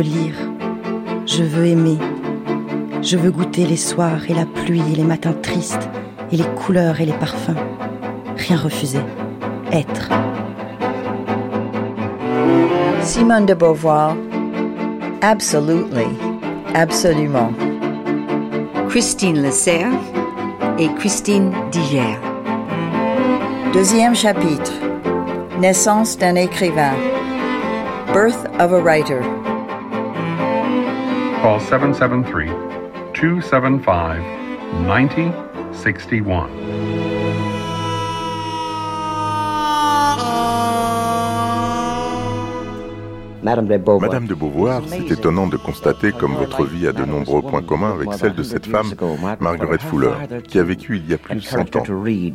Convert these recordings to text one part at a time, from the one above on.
Veux lire, je veux aimer, je veux goûter les soirs et la pluie et les matins tristes et les couleurs et les parfums. Rien refuser, être. Simone de Beauvoir, Absolutely, absolument. Christine Cerf et Christine Diger. Deuxième chapitre. Naissance d'un écrivain. Birth of a writer. Call 773 275 9061. Madame de Beauvoir, c'est étonnant de constater comme votre vie a de nombreux points communs avec celle de cette femme, Margaret Fuller, qui a vécu il y a plus de 100 ans.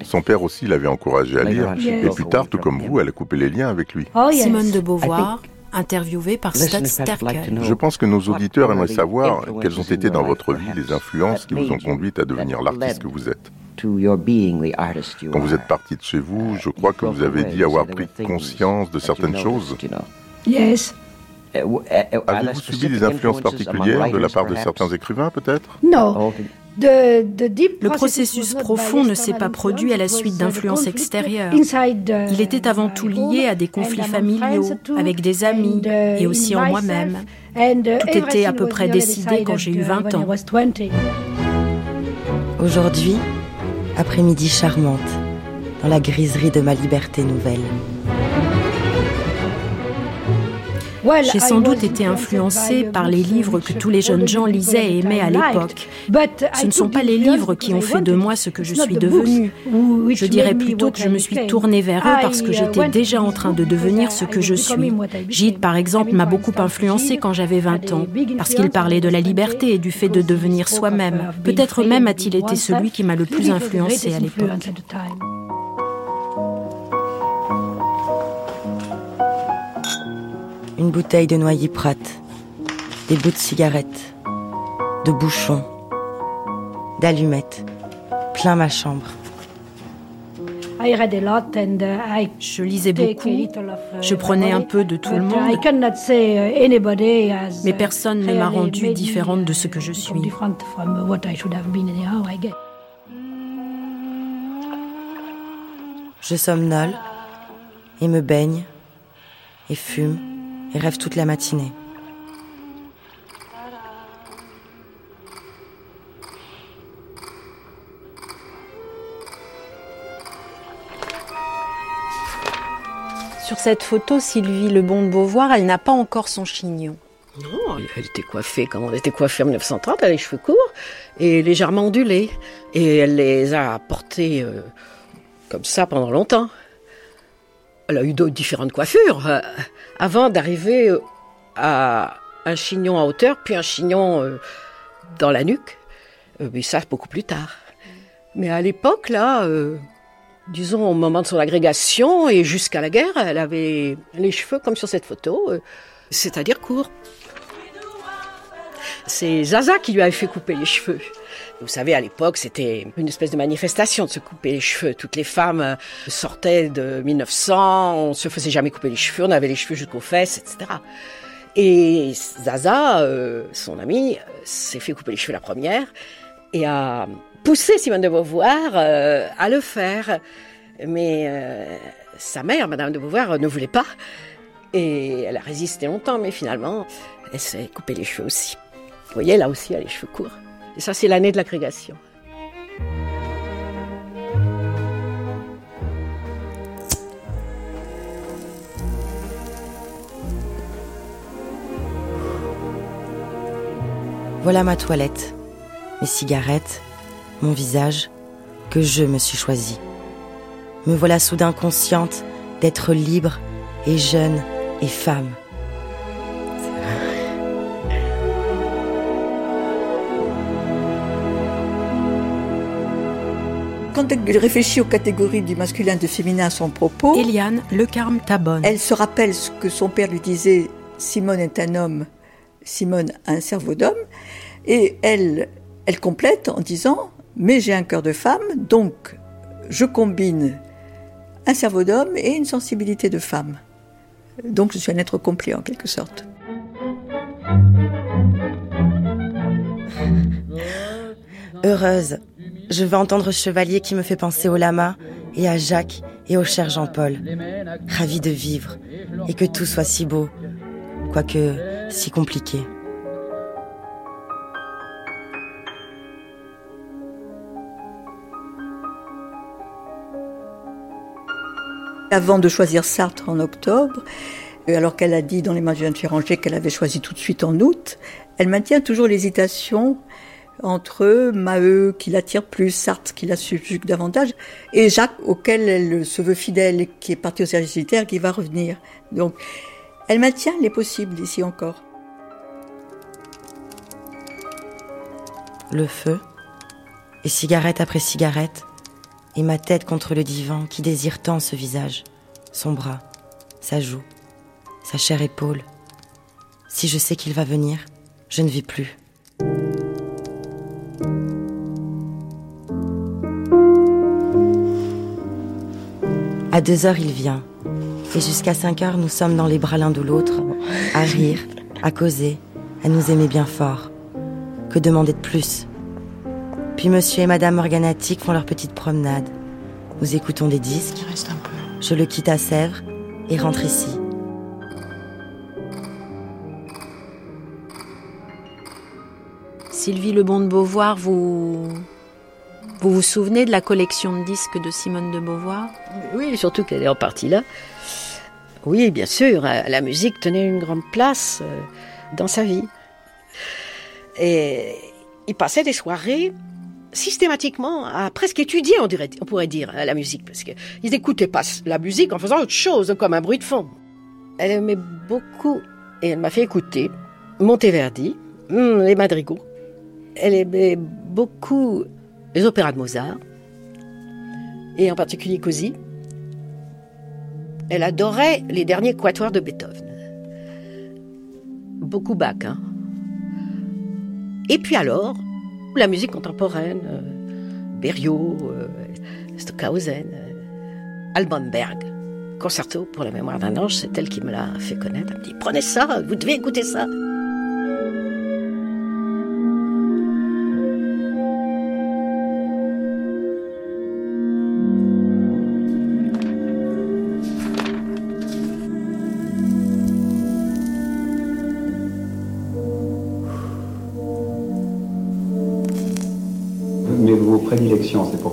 Son père aussi l'avait encouragée à lire, et plus tard, tout comme vous, elle a coupé les liens avec lui. Simone de Beauvoir, interviewée par Sterkel. Je pense que nos auditeurs aimeraient savoir quelles ont été dans votre vie les influences qui vous ont conduite à devenir l'artiste que vous êtes. Quand vous êtes parti de chez vous, je crois que vous avez dit avoir pris conscience de certaines choses. Yes. Avez-vous subi des influences particulières de la part de certains écrivains, peut-être? Non. Le processus profond ne s'est pas produit à la suite d'influences extérieures. Il était avant tout lié à des conflits familiaux, avec des amis et aussi en moi-même. Tout était à peu près décidé quand j'ai eu 20 ans. Aujourd'hui, après-midi charmante, dans la griserie de ma liberté nouvelle. J'ai sans doute été influencée par les livres que tous les jeunes gens lisaient et aimaient à l'époque. Ce ne sont pas les livres qui ont fait de moi ce que je suis devenue. Je dirais plutôt que je me suis tournée vers eux parce que j'étais déjà en train de devenir ce que je suis. Gide, par exemple, m'a beaucoup influencée quand j'avais 20 ans, parce qu'il parlait de la liberté et du fait de devenir soi-même. Peut-être même a-t-il été celui qui m'a le plus influencée à l'époque. Une bouteille de noyer Prat, des bouts de cigarettes, de bouchons, d'allumettes, plein ma chambre. Je lisais beaucoup, je prenais un peu de tout le monde, mais personne ne m'a rendue différente de ce que je suis. Je somnole et me baigne et fume et rêve toute la matinée. Sur cette photo, Sylvie Lebon de Beauvoir, elle n'a pas encore son chignon. Non, elle était coiffée comme on était coiffée en 1930, elle a les cheveux courts et légèrement ondulés. Et elle les a portés euh, comme ça pendant longtemps. Elle a eu d'autres différentes coiffures euh, avant d'arriver euh, à un chignon à hauteur, puis un chignon euh, dans la nuque. mais ça, beaucoup plus tard. Mais à l'époque, là, disons au moment de son agrégation et jusqu'à la guerre, elle avait les cheveux comme sur cette photo, c'est-à-dire courts. C'est Zaza qui lui avait fait couper les cheveux. Vous savez, à l'époque, c'était une espèce de manifestation de se couper les cheveux. Toutes les femmes euh, sortaient de 1900, on se faisait jamais couper les cheveux, on avait les cheveux jusqu'aux fesses, etc. Et Zaza, euh, son amie, s'est fait couper les cheveux la première et a poussé Simone de Beauvoir euh, à le faire. Mais sa mère, Madame de Beauvoir, ne voulait pas. Et elle a résisté longtemps, mais finalement, elle s'est coupé les cheveux aussi. Vous voyez, là aussi, elle a les cheveux courts. Et ça, c'est l'année de l'agrégation. Voilà ma toilette, mes cigarettes, mon visage, que je me suis choisi. Me voilà soudain consciente d'être libre et jeune et femme. quand elle réfléchit aux catégories du masculin et du féminin à son propos, Eliane Le Carme Tabonne. Elle se rappelle ce que son père lui disait Simone est un homme, Simone a un cerveau d'homme, et elle, elle complète en disant Mais j'ai un cœur de femme, donc je combine un cerveau d'homme et une sensibilité de femme. Donc je suis un être complet en quelque sorte. Heureuse, je veux entendre Chevalier qui me fait penser au lama et à Jacques et au cher Jean-Paul. Ravi de vivre et que tout soit si beau, quoique si compliqué. Avant de choisir Sartre en octobre, alors qu'elle a dit dans les mains du Féranger qu'elle avait choisi tout de suite en août, elle maintient toujours l'hésitation entre Maheu qui l'attire plus, Sartre qui la subjugue davantage, et Jacques auquel elle se veut fidèle qui est parti au service militaire qui va revenir. Donc elle maintient les possibles ici encore. Le feu, et cigarette après cigarette, et ma tête contre le divan qui désire tant ce visage, son bras, sa joue, sa chère épaule. Si je sais qu'il va venir, je ne vis plus. À deux heures, il vient. Et jusqu'à cinq heures, nous sommes dans les bras l'un de l'autre, à rire, à causer, à nous aimer bien fort. Que demander de plus? Puis monsieur et madame Morganatic font leur petite promenade. Nous écoutons des disques. Je le quitte à Sèvres et rentre ici. Sylvie Lebon de Beauvoir, vous vous souvenez de la collection de disques de Simone de Beauvoir? Oui, surtout qu'elle est en partie là. Oui, bien sûr, euh, la musique tenait une grande place euh, dans sa vie. Et il passait des soirées systématiquement à presque étudier, on, on pourrait dire, la musique, parce qu'ils n'écoutaient pas la musique en faisant autre chose, comme un bruit de fond. Elle aimait beaucoup, et elle m'a fait écouter, Monteverdi, hmm, les madrigaux. Elle aimait beaucoup les opéras de Mozart, et en particulier Così. Elle adorait les derniers quatuors de Beethoven. Beaucoup Bach. Hein. Et puis alors, la musique contemporaine, euh, Berriot, euh, Stockhausen, euh, Alban. Concerto pour la mémoire d'un ange, c'est elle qui me l'a fait connaître. Elle me dit Prenez ça, vous devez écouter ça.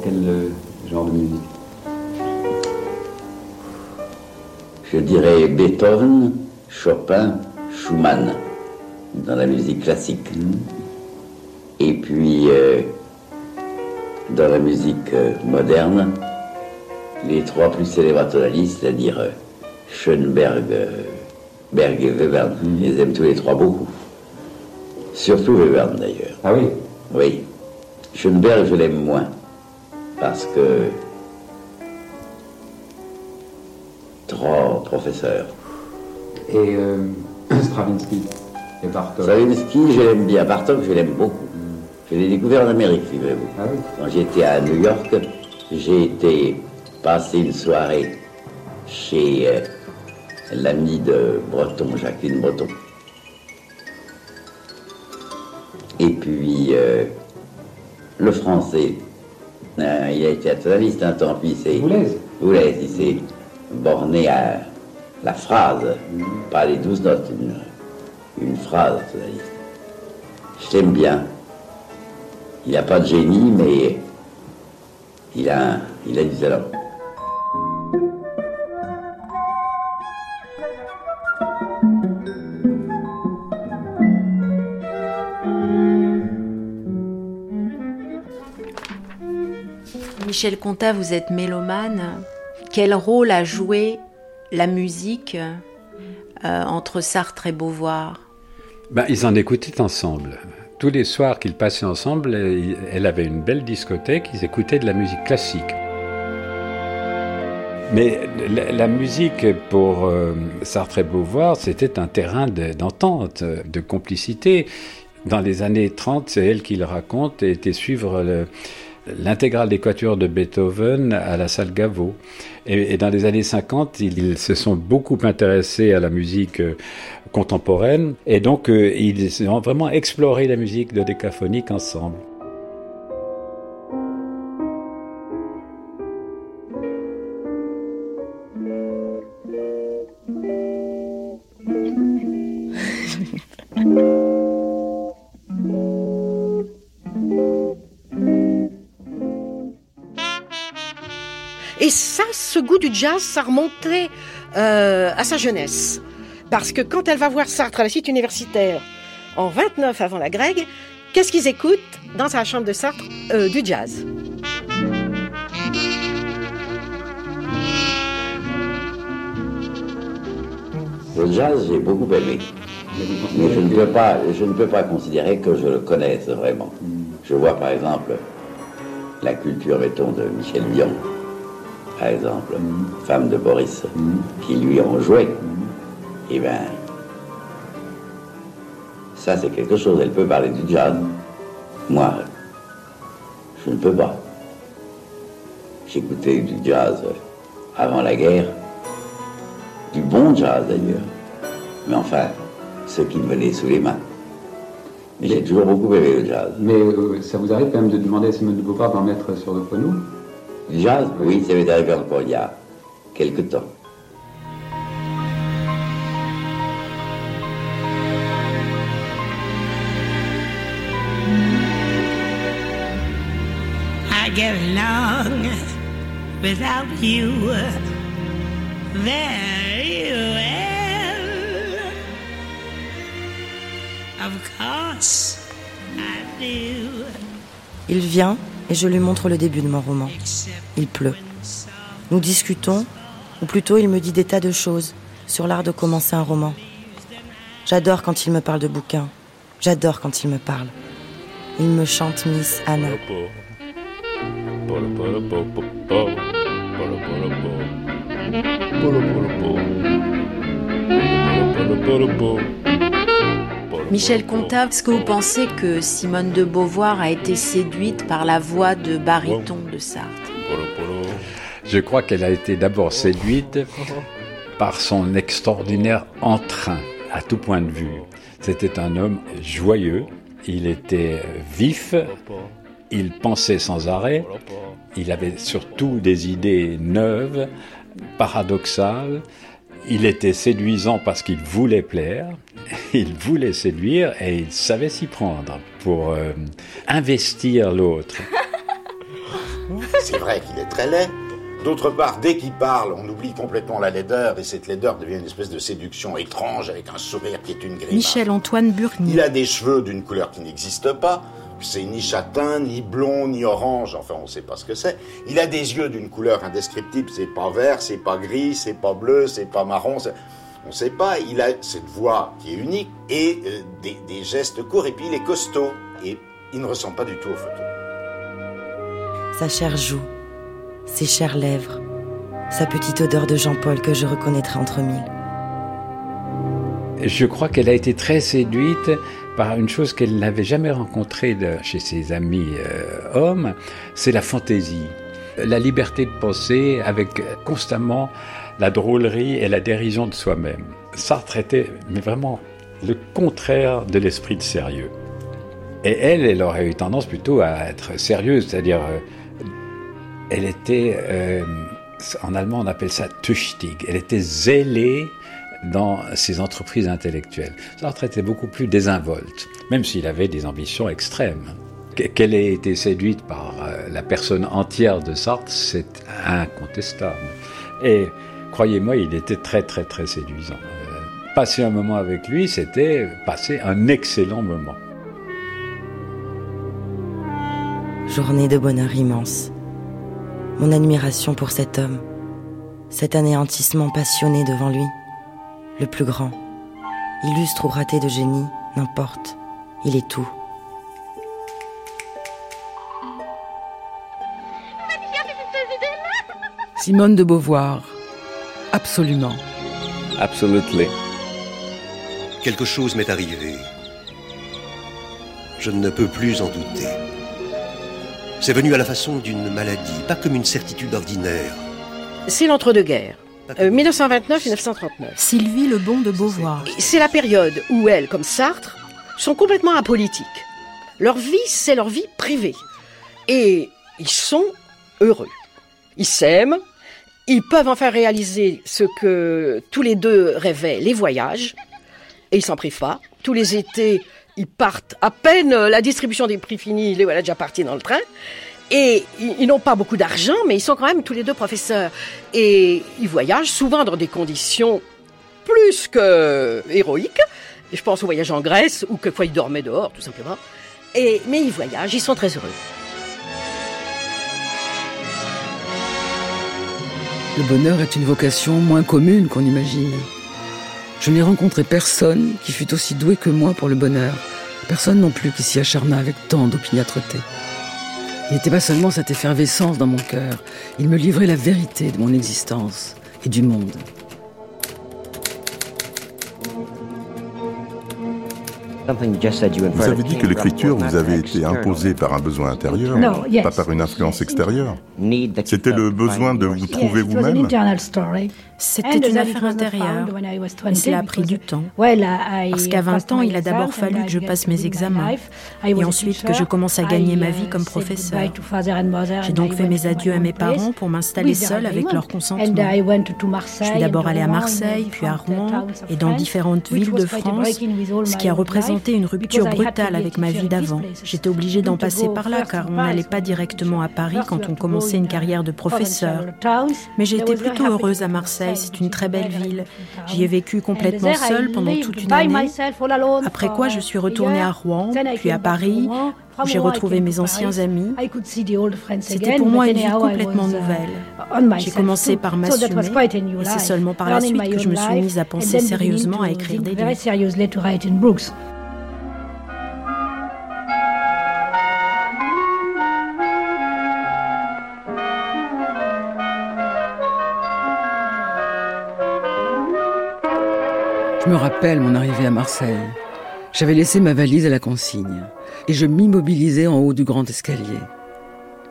Quel euh, genre de musique Je dirais Beethoven, Chopin, Schumann, dans la musique classique. Hmm. Et puis, euh, dans la musique euh, moderne, les trois plus célèbres tonalistes, c'est-à-dire Schoenberg, Berg et Webern. Hmm. Ils aiment tous les trois beaucoup. Surtout Webern d'ailleurs. Ah oui? Oui. Schoenberg, je l'aime moins parce que trois professeurs. Et euh, Stravinsky et Bartok Stravinsky, je l'aime bien. Bartok, je l'aime beaucoup. Je l'ai découvert en Amérique, figurez-vous. Ah Quand j'étais à New York, j'ai été passer une soirée chez euh, l'ami de Breton, Jacqueline Breton. Et puis, euh, le français, euh, il a été tonaliste un temps, puis c'est. Boulez. il s'est borné à la phrase, pas les douze notes, une, une phrase tonaliste. Je l'aime bien. Il n'a pas de génie, mais il a, il a du talent. Michel Contat, vous êtes mélomane. Quel rôle a joué la musique euh, entre Sartre et Beauvoir? Ben, Ils en écoutaient ensemble. Tous les soirs qu'ils passaient ensemble, elle avait une belle discothèque, ils écoutaient de la musique classique. Mais la, musique pour euh, Sartre et Beauvoir, c'était un terrain d'entente, de, complicité. Dans les années 30, c'est elle qui le raconte était suivre le, l'intégrale des quatuors de Beethoven à la salle Gaveau. Et, dans les années 50, ils, se sont beaucoup intéressés à la musique euh, contemporaine et donc euh, ils ont vraiment exploré la musique de décaphonique ensemble. Ça remontait euh, à sa jeunesse. Parce que quand elle va voir Sartre à la site universitaire en 29 avant la Grègue, qu'est-ce qu'ils écoutent dans sa chambre de Sartre euh, Du jazz? Le jazz, j'ai beaucoup aimé. Mais je ne, peux pas, je ne peux pas considérer que je le connaisse vraiment. Je vois par exemple la culture, mettons, de Michel Dion, par exemple, femme de Boris, qui lui ont joué. Eh bien, ça c'est quelque chose, elle peut parler du jazz. Moi, je ne peux pas. J'écoutais du jazz avant la guerre, du bon jazz d'ailleurs, mais enfin, ce qui me venait sous les mains. Mais j'ai toujours beaucoup aimé le jazz. Mais euh, ça vous arrive quand même de demander à Simone de Beauvoir d'en mettre sur le Le jazz Oui, ça m'est arrivé encore il y a quelque temps. I get along without you very well. Of course, I do. Il vient et je lui montre le début de mon roman. Il pleut. Nous discutons, ou plutôt il me dit des tas de choses sur l'art de commencer un roman. J'adore quand il me parle de bouquins. J'adore quand il me parle. Il me chante Miss Anna. Michel Comta, est-ce que vous pensez que Simone de Beauvoir a été séduite par la voix de baryton de Sartre? Je crois qu'elle a été d'abord séduite par son extraordinaire entrain, à tout point de vue. C'était un homme joyeux, il était vif, il pensait sans arrêt, il avait surtout des idées neuves, paradoxales, il était séduisant parce qu'il voulait plaire, il voulait séduire et il savait s'y prendre pour euh, investir l'autre. C'est vrai qu'il est très laid. D'autre part, dès qu'il parle, on oublie complètement la laideur et cette laideur devient une espèce de séduction étrange avec un sourire qui est une grimace. Michel-Antoine Burny. Il a des cheveux d'une couleur qui n'existe pas. C'est ni châtain, ni blond, ni orange. Enfin, on ne sait pas ce que c'est. Il a des yeux d'une couleur indescriptible. C'est pas vert, c'est pas gris, c'est pas bleu, c'est pas marron. On ne sait pas. Il a cette voix qui est unique et euh, des, des gestes courts. Et puis il est costaud. Et il ne ressemble pas du tout aux photos. Sa chère joue, ses chères lèvres, sa petite odeur de Jean-Paul que je reconnaîtrai entre mille. Je crois qu'elle a été très séduite par une chose qu'elle n'avait jamais rencontrée chez ses amis euh, hommes, c'est la fantaisie, la liberté de penser avec constamment la drôlerie et la dérision de soi-même. Sartre était mais vraiment le contraire de l'esprit de sérieux. Et elle, elle aurait eu tendance plutôt à être sérieuse, c'est-à-dire, euh, elle était, euh, en allemand on appelle ça tüchtig, elle était zélée dans ses entreprises intellectuelles. Sartre était beaucoup plus désinvolte, même s'il avait des ambitions extrêmes. Qu'elle ait été séduite par euh, la personne entière de Sartre, c'est incontestable. Et croyez-moi, il était très très très séduisant. Euh, passer un moment avec lui, c'était passer un excellent moment. Journée de bonheur immense. Mon admiration pour cet homme, cet anéantissement passionné devant lui le plus grand. Illustre ou raté de génie, n'importe, il est tout. Simone de Beauvoir. Absolument. Absolutely. Quelque chose m'est arrivé. Je ne peux plus en douter. C'est venu à la façon d'une maladie, pas comme une certitude ordinaire. C'est l'entre-deux-guerres. 1929-1939. Euh, Sylvie Lebon de Beauvoir. C'est la période où elles, comme Sartre, sont complètement apolitiques. Leur vie, c'est leur vie privée. Et ils sont heureux. Ils s'aiment, ils peuvent enfin réaliser ce que tous les deux rêvaient, les voyages, et ils s'en privent pas. Tous les étés, ils partent à peine la distribution des prix finie, les voilà déjà partis dans le train. Et ils n'ont pas beaucoup d'argent, mais ils sont quand même tous les deux professeurs. Et ils voyagent souvent dans des conditions plus que héroïques. Je pense au voyage en Grèce, ou quelquefois ils dormaient dehors, tout simplement. Et, mais ils voyagent, ils sont très heureux. Le bonheur est une vocation moins commune qu'on imagine. Je n'ai rencontré personne qui fût aussi doué que moi pour le bonheur. Personne non plus qui s'y acharna avec tant d'opiniâtreté. Il n'était pas seulement cette effervescence dans mon cœur, il me livrait la vérité de mon existence et du monde. Vous avez dit que l'écriture vous avait été imposée par un besoin intérieur, pas par une influence extérieure. C'était le besoin de vous trouver vous-même C'était une affaire intérieure. Et cela a pris du temps. Parce qu'à 20 ans, il a d'abord fallu que je passe mes examens. Et ensuite que je commence à gagner ma vie comme professeur. J'ai donc fait mes adieux à mes parents pour m'installer seule avec leur consentement. Je suis d'abord allée à Marseille, puis à Rouen, et dans différentes villes de France, ce qui a représenté une rupture brutale avec ma vie d'avant. J'étais obligée d'en passer par là car on n'allait pas directement à Paris quand on commençait une carrière de professeur. Mais j'ai été plutôt heureuse à Marseille, c'est une très belle ville. J'y ai vécu complètement seule pendant toute une année. Après quoi je suis retournée à Rouen, puis à Paris, où j'ai retrouvé mes anciens amis. C'était pour moi une vie complètement nouvelle. J'ai commencé par m'assumer, et c'est seulement par la suite que je me suis mise à penser sérieusement à écrire des livres. Me rappelle mon arrivée à Marseille. J'avais laissé ma valise à la consigne et je m'immobilisais en haut du grand escalier.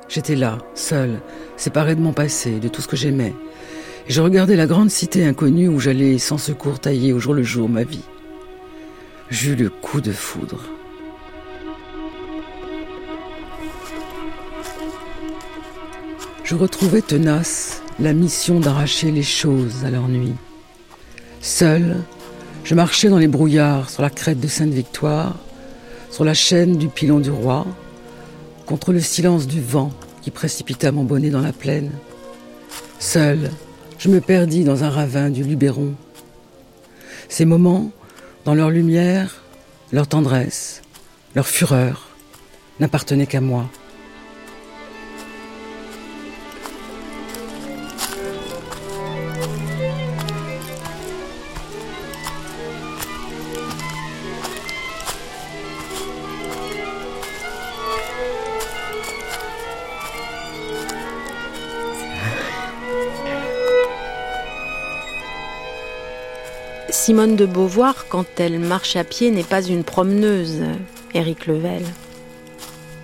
J'étais là, seul, séparé de mon passé, de tout ce que j'aimais. Et je regardais la grande cité inconnue où j'allais sans secours tailler au jour le jour ma vie. J'eus le coup de foudre. Je retrouvais tenace la mission d'arracher les choses à leur nuit. Seul, je marchais dans les brouillards sur la crête de Sainte-Victoire, sur la chaîne du pilon du roi, contre le silence du vent qui précipita mon bonnet dans la plaine. Seul, je me perdis dans un ravin du Luberon. Ces moments, dans leur lumière, leur tendresse, leur fureur, n'appartenaient qu'à moi. Simone de Beauvoir, quand elle marche à pied, n'est pas une promeneuse, Éric Level.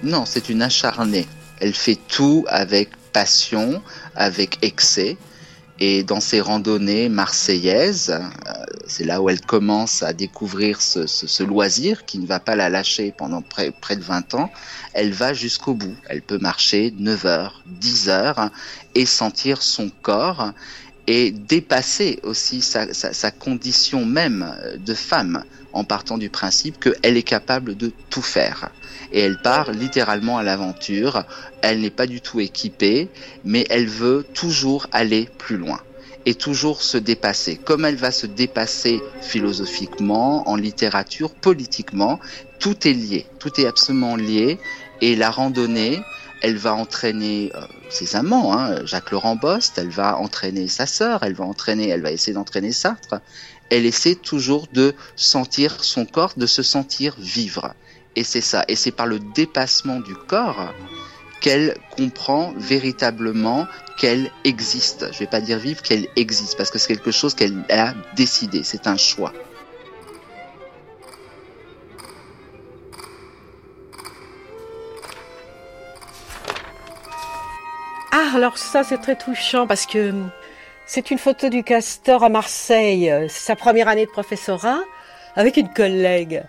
Non, c'est une acharnée. Elle fait tout avec passion, avec excès. Et dans ses randonnées marseillaises, euh, c'est là où elle commence à découvrir ce, loisir qui ne va pas la lâcher pendant près, près de 20 ans. Elle va jusqu'au bout. Elle peut marcher 9 heures, 10 heures et sentir son corps et dépasser aussi sa, sa, sa, condition même de femme en partant du principe qu'elle est capable de tout faire. Et elle part littéralement à l'aventure, elle n'est pas du tout équipée, mais elle veut toujours aller plus loin et toujours se dépasser. Comme elle va se dépasser philosophiquement, en littérature, politiquement, tout est lié, tout est absolument lié. Et la randonnée, elle va entraîner euh, ses amants, hein, Jacques Laurent Bost, elle va entraîner sa sœur, elle va entraîner, elle va essayer d'entraîner Sartre. Elle essaie toujours de sentir son corps, de se sentir vivre. Et c'est ça. Et c'est par le dépassement du corps qu'elle comprend véritablement qu'elle existe. Je vais pas dire vivre, qu'elle existe, parce que c'est quelque chose qu'elle a décidé. C'est un choix. Ah, alors ça, c'est très touchant parce que c'est une photo du castor à Marseille. C'est sa première année de professorat avec une collègue.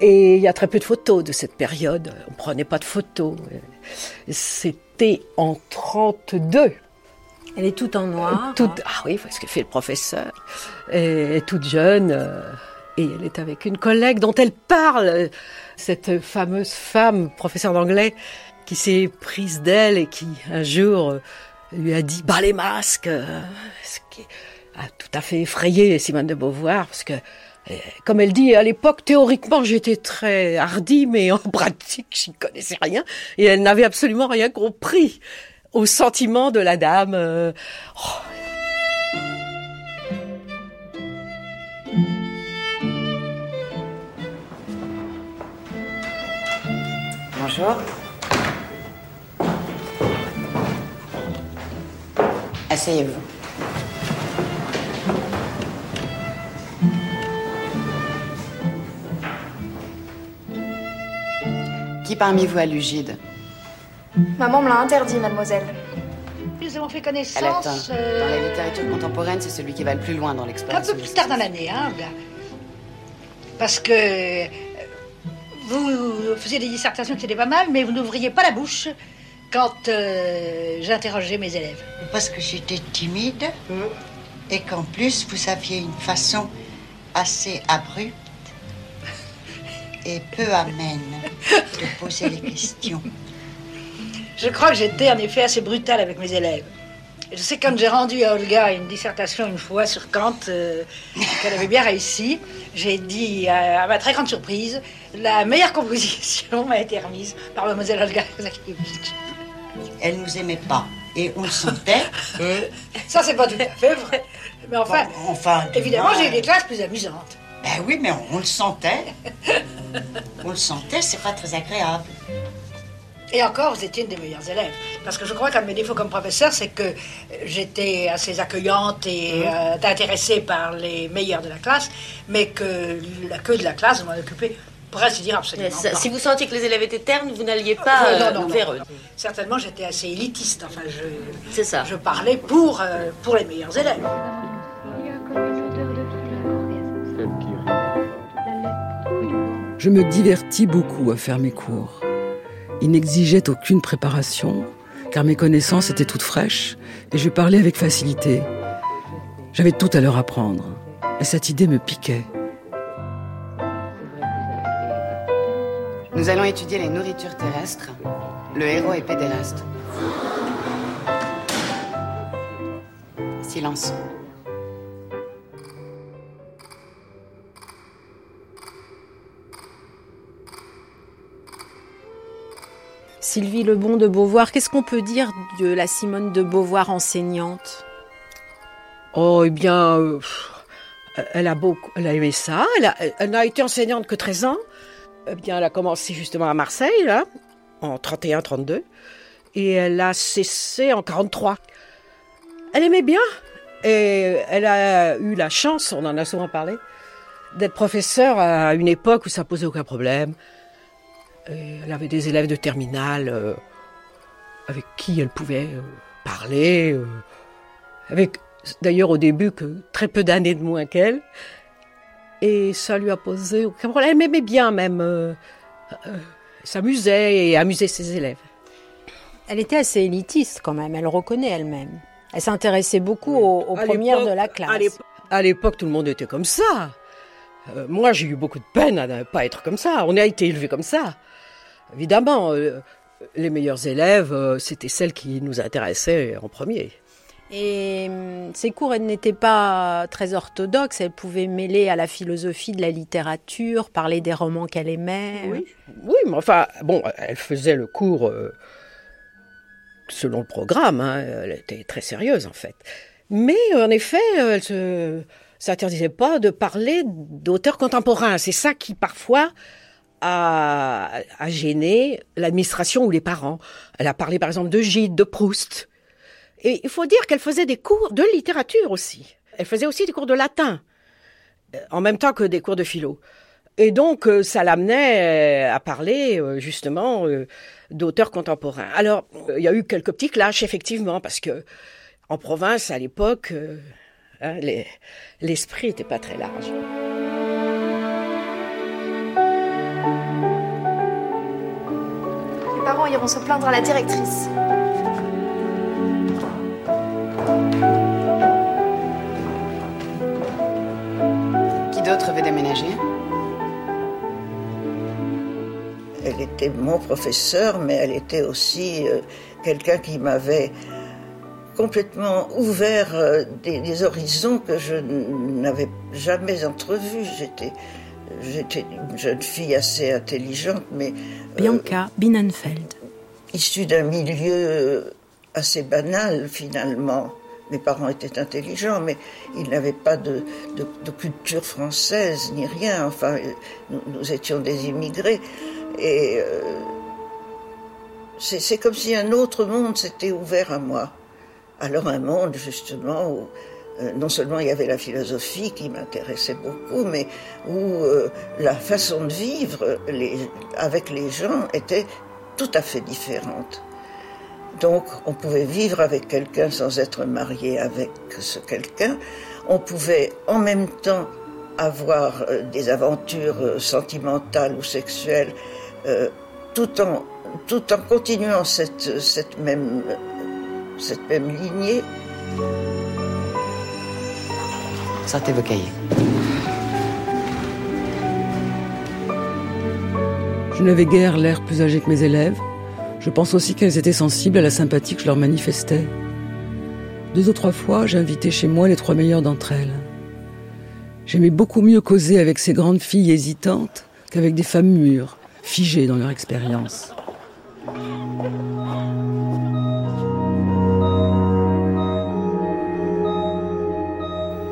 Et il y a très peu de photos de cette période. On prenait pas de photos. C'était en 32. Elle est toute en noir. Toute, ah oui, ce que fait le professeur. Et, toute jeune. Et elle est avec une collègue dont elle parle, cette fameuse femme, professeure d'anglais, qui s'est prise d'elle et qui un jour lui a dit bah les masques, ce qui a tout à fait effrayé Simone de Beauvoir parce que comme elle dit, à l'époque, théoriquement, j'étais très hardie, mais en pratique, j'y connaissais rien. Et elle n'avait absolument rien compris au sentiment de la dame. Oh, Bonjour. Asseyez-vous. Qui parmi vous a lu Gide? Maman me l'a interdit, mademoiselle. Nous avons fait connaissance. Elle attend. Dans la littérature contemporaine, c'est celui qui va le plus loin dans l'exploration. Un peu plus tard dans l'année, hein. Parce que vous faisiez des dissertations qui étaient pas mal, mais vous n'ouvriez pas la bouche quand euh, j'interrogeais mes élèves. Parce que j'étais timide et qu'en plus vous aviez une façon assez abrupte et peu amène de poser les questions. Je crois que j'étais en effet assez brutale avec mes élèves. Je sais quand j'ai rendu à Olga une dissertation une fois sur Kant, euh, qu'elle avait bien réussi, j'ai dit à, ma très grande surprise, la meilleure composition m'a été remise par mademoiselle Olga Zakiewicz. Elle nous aimait pas et on le sentait. Ça c'est pas tout à fait vrai. Mais enfin, enfin évidemment j'ai eu des classes plus amusantes. Ben oui, mais on, on le sentait. on le sentait, c'est pas très agréable. Et encore, vous étiez une des meilleures élèves. Parce que je crois qu'un de mes défauts comme professeur, c'est que j'étais assez accueillante et euh, intéressée par les meilleurs de la classe, mais que la queue de la classe, je m'en occupais pour ainsi dire absolument Ça- pas. Si vous sentiez que les élèves étaient ternes, vous n'alliez pas Euh, euh, non, non, non. vers eux. Certainement, j'étais assez élitiste. Enfin, je, C'est ça. je parlais pour, euh, pour les meilleurs élèves. Je me divertis beaucoup à faire mes cours. Ils n'exigeaient aucune préparation, car mes connaissances étaient toutes fraîches et je parlais avec facilité. J'avais tout à leur apprendre, et cette idée me piquait. Nous allons étudier les nourritures terrestres. Le héros est pédéraste. Silence. Sylvie Lebon de Beauvoir, qu'est-ce qu'on peut dire de la Simone de Beauvoir enseignante? Oh, eh bien, euh, elle a beaucoup, elle a aimé ça. Elle, a- elle n'a été enseignante que 13 ans. Eh elle a commencé justement à Marseille, en 31-32. Et elle a cessé en 43. Elle aimait bien. Et elle a eu la chance, on en a souvent parlé, d'être professeure à une époque où ça posait aucun problème. Elle avait des élèves de terminale euh, avec qui elle pouvait euh, parler, euh, avec d'ailleurs au début que très peu d'années de moins qu'elle. Et ça lui a posé aucun problème. Elle m'aimait bien même. euh, euh, s'amusait et amusait ses élèves. Elle était assez élitiste quand même, elle le reconnaît elle-même. Elle s'intéressait beaucoup aux, premières de la classe. À l'époque, tout le monde était comme ça. Euh, moi, j'ai eu beaucoup de peine à ne pas être comme ça. On a été élevés comme ça. Évidemment, euh, les meilleurs élèves, c'était celles qui nous intéressaient en premier. Et hum, ses cours, elles n'étaient pas très orthodoxes. Elle pouvait mêler à la philosophie de la littérature, parler des romans qu'elle aimait. Oui, oui, mais enfin, bon, elle faisait le cours euh, selon le programme. hein. Elle était très sérieuse, en fait. Mais en effet, elle se s'interdisait pas de parler d'auteurs contemporains. C'est ça qui parfois a, a gêné l'administration ou les parents. Elle a parlé par exemple de Gide, de Proust. Et il faut dire qu'elle faisait des cours de littérature aussi. Elle faisait aussi des cours de latin, euh, en même temps que des cours de philo. Et donc, euh, ça l'amenait euh, à parler justement d'auteurs contemporains. Alors, il y a eu quelques petits clashs, effectivement, parce que en province, à l'époque, hein, les- l'esprit n'était pas très large. Les parents iront se plaindre à la directrice. D'autre veut déménager Elle était mon professeur, mais elle était aussi euh, quelqu'un qui m'avait complètement ouvert euh, des, horizons que je n'avais jamais entrevus. J'étais, j'étais une jeune fille assez intelligente, mais... Bianca Binnenfeld. Issue d'un milieu assez banal, finalement. Mes parents étaient intelligents, mais ils n'avaient pas de, culture française ni rien. Enfin, nous, étions des immigrés. Et euh, c'est comme si un autre monde s'était ouvert à moi. Alors un monde, justement, où euh, non seulement il y avait la philosophie qui m'intéressait beaucoup, mais où euh, la façon de vivre avec les gens était tout à fait différente. Donc on pouvait vivre avec quelqu'un sans être marié avec ce quelqu'un. On pouvait en même temps avoir euh, des aventures euh, sentimentales ou sexuelles euh, tout, en, tout en continuant cette, cette, même, cette même lignée. Ça t'évoque Je n'avais guère l'air plus âgé que mes élèves. Je pense aussi qu'elles étaient sensibles à la sympathie que je leur manifestais. Deux ou trois fois, j'invitais chez moi les trois meilleures d'entre elles. J'aimais beaucoup mieux causer avec ces grandes filles hésitantes qu'avec des femmes mûres, figées dans leur expérience.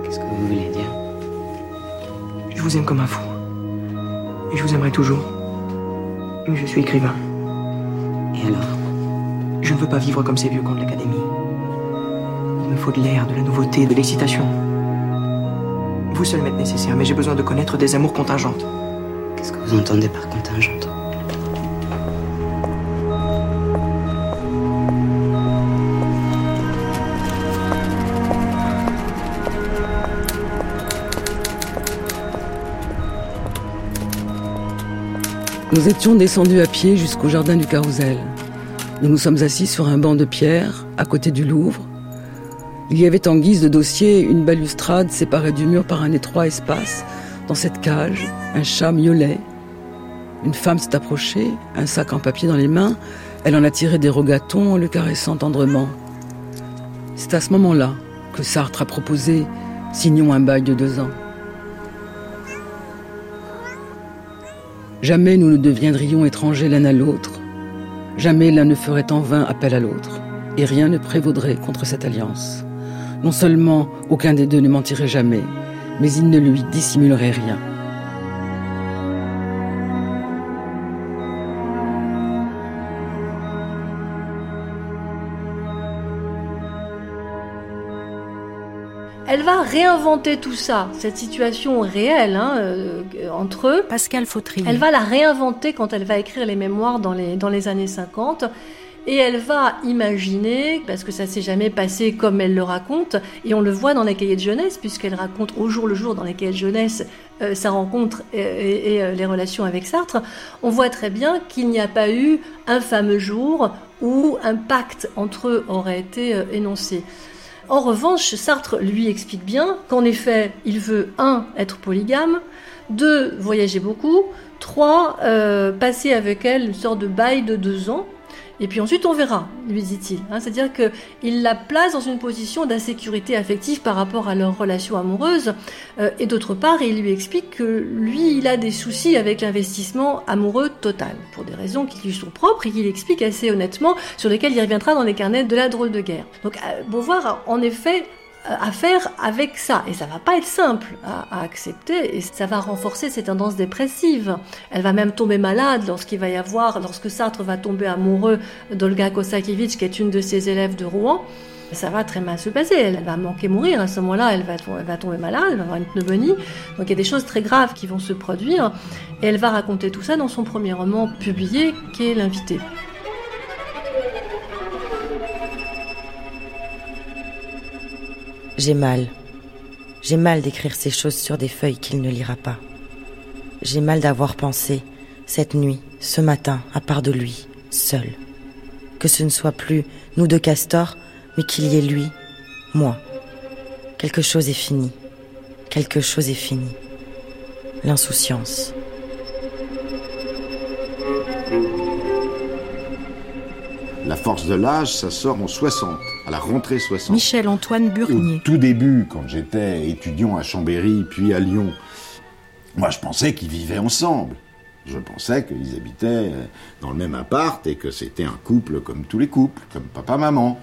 Qu'est-ce que vous voulez dire? Je vous aime comme un fou. Et je vous aimerai toujours. Mais je suis écrivain. Et alors Je ne veux pas vivre comme ces vieux cons de l'académie. Il me faut de l'air, de la nouveauté, de l'excitation. Vous seul m'êtes nécessaire, mais j'ai besoin de connaître des amours contingentes. Qu'est-ce que vous entendez par contingente? Nous étions descendus à pied jusqu'au jardin du Carrousel. Nous nous sommes assis sur un banc de pierre à côté du Louvre. Il y avait en guise de dossier une balustrade séparée du mur par un étroit espace. Dans cette cage, un chat miaulait. Une femme s'est approchée, un sac en papier dans les mains. Elle en a tiré des rogatons en le caressant tendrement. C'est à ce moment-là que Sartre a proposé Signons un bail de deux ans. Jamais nous ne deviendrions étrangers l'un à l'autre. Jamais l'un ne ferait en vain appel à l'autre. Et rien ne prévaudrait contre cette alliance. Non seulement aucun des deux ne mentirait jamais, mais il ne lui dissimulerait rien. Va réinventer tout ça, cette situation réelle hein, euh, entre eux. Pascal Fautry. Elle va la réinventer quand elle va écrire les mémoires dans les, dans les années 50. Et elle va imaginer, parce que ça s'est jamais passé comme elle le raconte, et on le voit dans les cahiers de jeunesse, puisqu'elle raconte au jour le jour dans les cahiers de jeunesse euh, sa rencontre et, et, euh, les relations avec Sartre, on voit très bien qu'il n'y a pas eu un fameux jour où un pacte entre eux aurait été énoncé. En revanche, Sartre lui explique bien qu'en effet, il veut, un, être polygame, deux, voyager beaucoup, trois, euh, passer avec elle une sorte de bail de deux ans, et puis ensuite, on verra, lui dit-il. Hein, c'est-à-dire qu'il la place dans une position d'insécurité affective par rapport à leur relation amoureuse. Euh, et d'autre part, il lui explique que lui, il a des soucis avec l'investissement amoureux total, pour des raisons qui lui sont propres et qu'il explique assez honnêtement, sur lesquelles il reviendra dans les carnets de la drôle de guerre. Donc euh, Beauvoir, en effet, à faire avec ça. Et ça va pas être simple à, accepter et ça va renforcer ses tendances dépressives. Elle va même tomber malade lorsqu'il va y avoir, lorsque Sartre va tomber amoureux d'Olga Kosakiewicz, qui est une de ses élèves de Rouen. Ça va très mal se passer. Elle va manquer mourir. À ce moment-là, elle va, elle va tomber malade, elle va avoir une pneumonie. Donc il y a des choses très graves qui vont se produire. Et elle va raconter tout ça dans son premier roman publié, qui est L'invité. J'ai mal. J'ai mal d'écrire ces choses sur des feuilles qu'il ne lira pas. J'ai mal d'avoir pensé, cette nuit, ce matin, à part de lui, seul. Que ce ne soit plus nous deux castors, mais qu'il y ait lui, moi. Quelque chose est fini. Quelque chose est fini. L'insouciance. La force de l'âge, ça sort en 60, à la rentrée 60. Michel-Antoine Burnier. Au tout début, quand j'étais étudiant à Chambéry, puis à Lyon, moi je pensais qu'ils vivaient ensemble. Je pensais qu'ils habitaient dans le même appart et que c'était un couple comme tous les couples, comme papa-maman.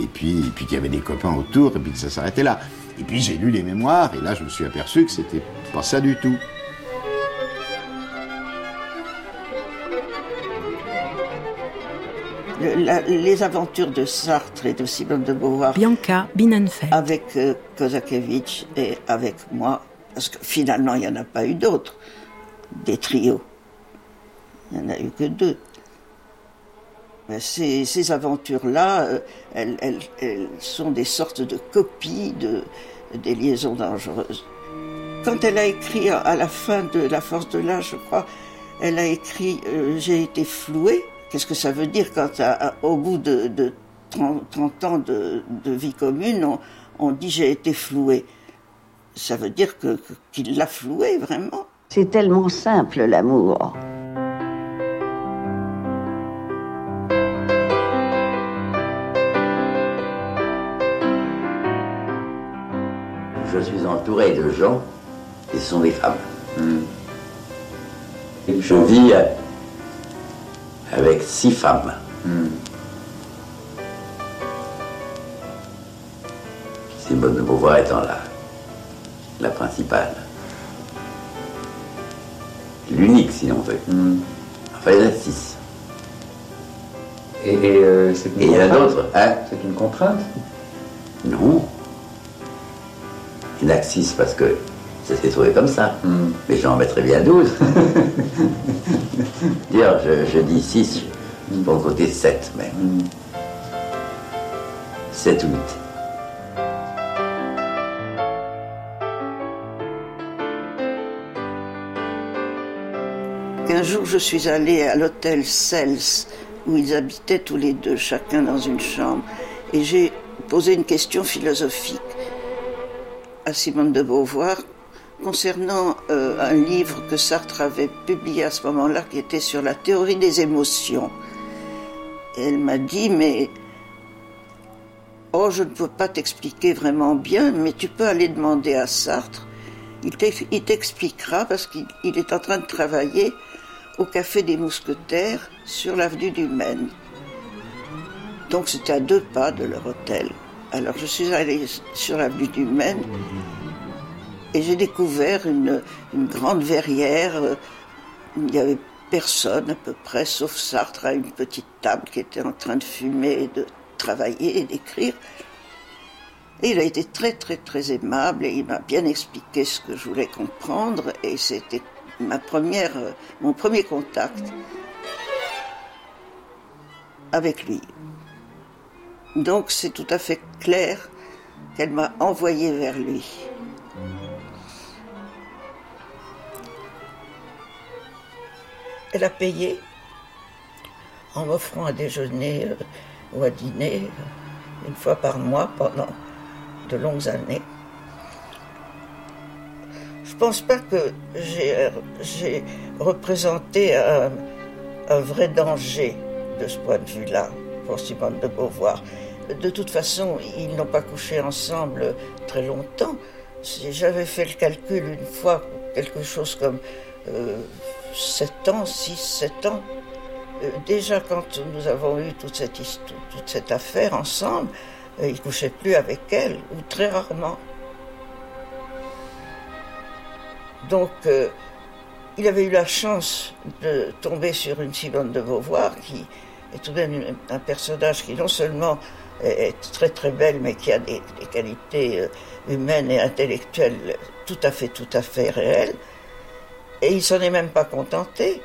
Et puis, et puis qu'il y avait des copains autour et puis que ça s'arrêtait là. Et puis j'ai lu les mémoires et là je me suis aperçu que c'était pas ça du tout. Les aventures de Sartre et de Simone de Beauvoir. Bianca Binenfeld. Avec euh, Kozakevich et avec moi, parce que finalement il n'y en a pas eu d'autres, des trios. Il n'y en a eu que deux. Ces, aventures-là, euh, elles, sont des sortes de copies de, des liaisons dangereuses. Quand elle a écrit à la fin de La force de l'âge, je crois, elle a écrit euh, J'ai été flouée. Qu'est-ce que ça veut dire quand, au bout de, 30, ans de, vie commune, on, dit J'ai été flouée Ça veut dire qu'il l'a flouée, vraiment. C'est tellement simple, l'amour. je suis entouré de gens qui sont des femmes. Hmm. Je vis avec six femmes. Hmm. Simone de Beauvoir étant la, la principale. L'unique, si l'on veut. Hmm. Enfin, il y en a six. Et, euh, il y en a d'autres. Hein c'est une contrainte? Non une 6 parce que ça s'est trouvé comme ça. Hmm. Mais j'en mettrais bien 12. Dire, je, dis 6 pour le côté 7 mais 7 ou 8. Un jour, je suis allée à l'hôtel Cels, où ils habitaient tous les deux, chacun dans une chambre, et j'ai posé une question philosophique à Simone de Beauvoir concernant euh, un livre que Sartre avait publié à ce moment-là qui était sur la théorie des émotions. elle m'a dit, mais oh, je ne peux pas t'expliquer vraiment bien, mais tu peux aller demander à Sartre. Il t'expliquera parce qu'il est en train de travailler au Café des Mousquetaires sur l'avenue du Maine. Donc c'était à deux pas de leur hôtel. Alors je suis allée sur l'avenue du Maine et j'ai découvert une, grande verrière. Il n'y avait personne à peu près, sauf Sartre à une petite table qui était en train de fumer de travailler et d'écrire. Et il a été très très très aimable et il m'a bien expliqué ce que je voulais comprendre et c'était ma première, mon premier contact avec lui. Donc c'est tout à fait clair qu'elle m'a envoyé vers lui. Elle a payé en m'offrant à déjeuner euh, ou à dîner euh, une fois par mois pendant de longues années. Je ne pense pas que j'ai représenté un vrai danger de ce point de vue-là pour Simone de Beauvoir. De toute façon, ils n'ont pas couché ensemble très longtemps. J'avais fait le calcul une fois, quelque chose comme euh, 7 ans, 6, 7 ans. Euh, déjà, quand nous avons eu toute cette, toute cette affaire ensemble, euh, il ne couchait plus avec elle, ou très rarement. Donc, euh, il avait eu la chance de tomber sur une Simone de Beauvoir qui, est tout de même un personnage qui non seulement est très très belle, mais qui a des, qualités euh, humaines et intellectuelles tout à fait, tout à fait réelles. Et il s'en est même pas contenté.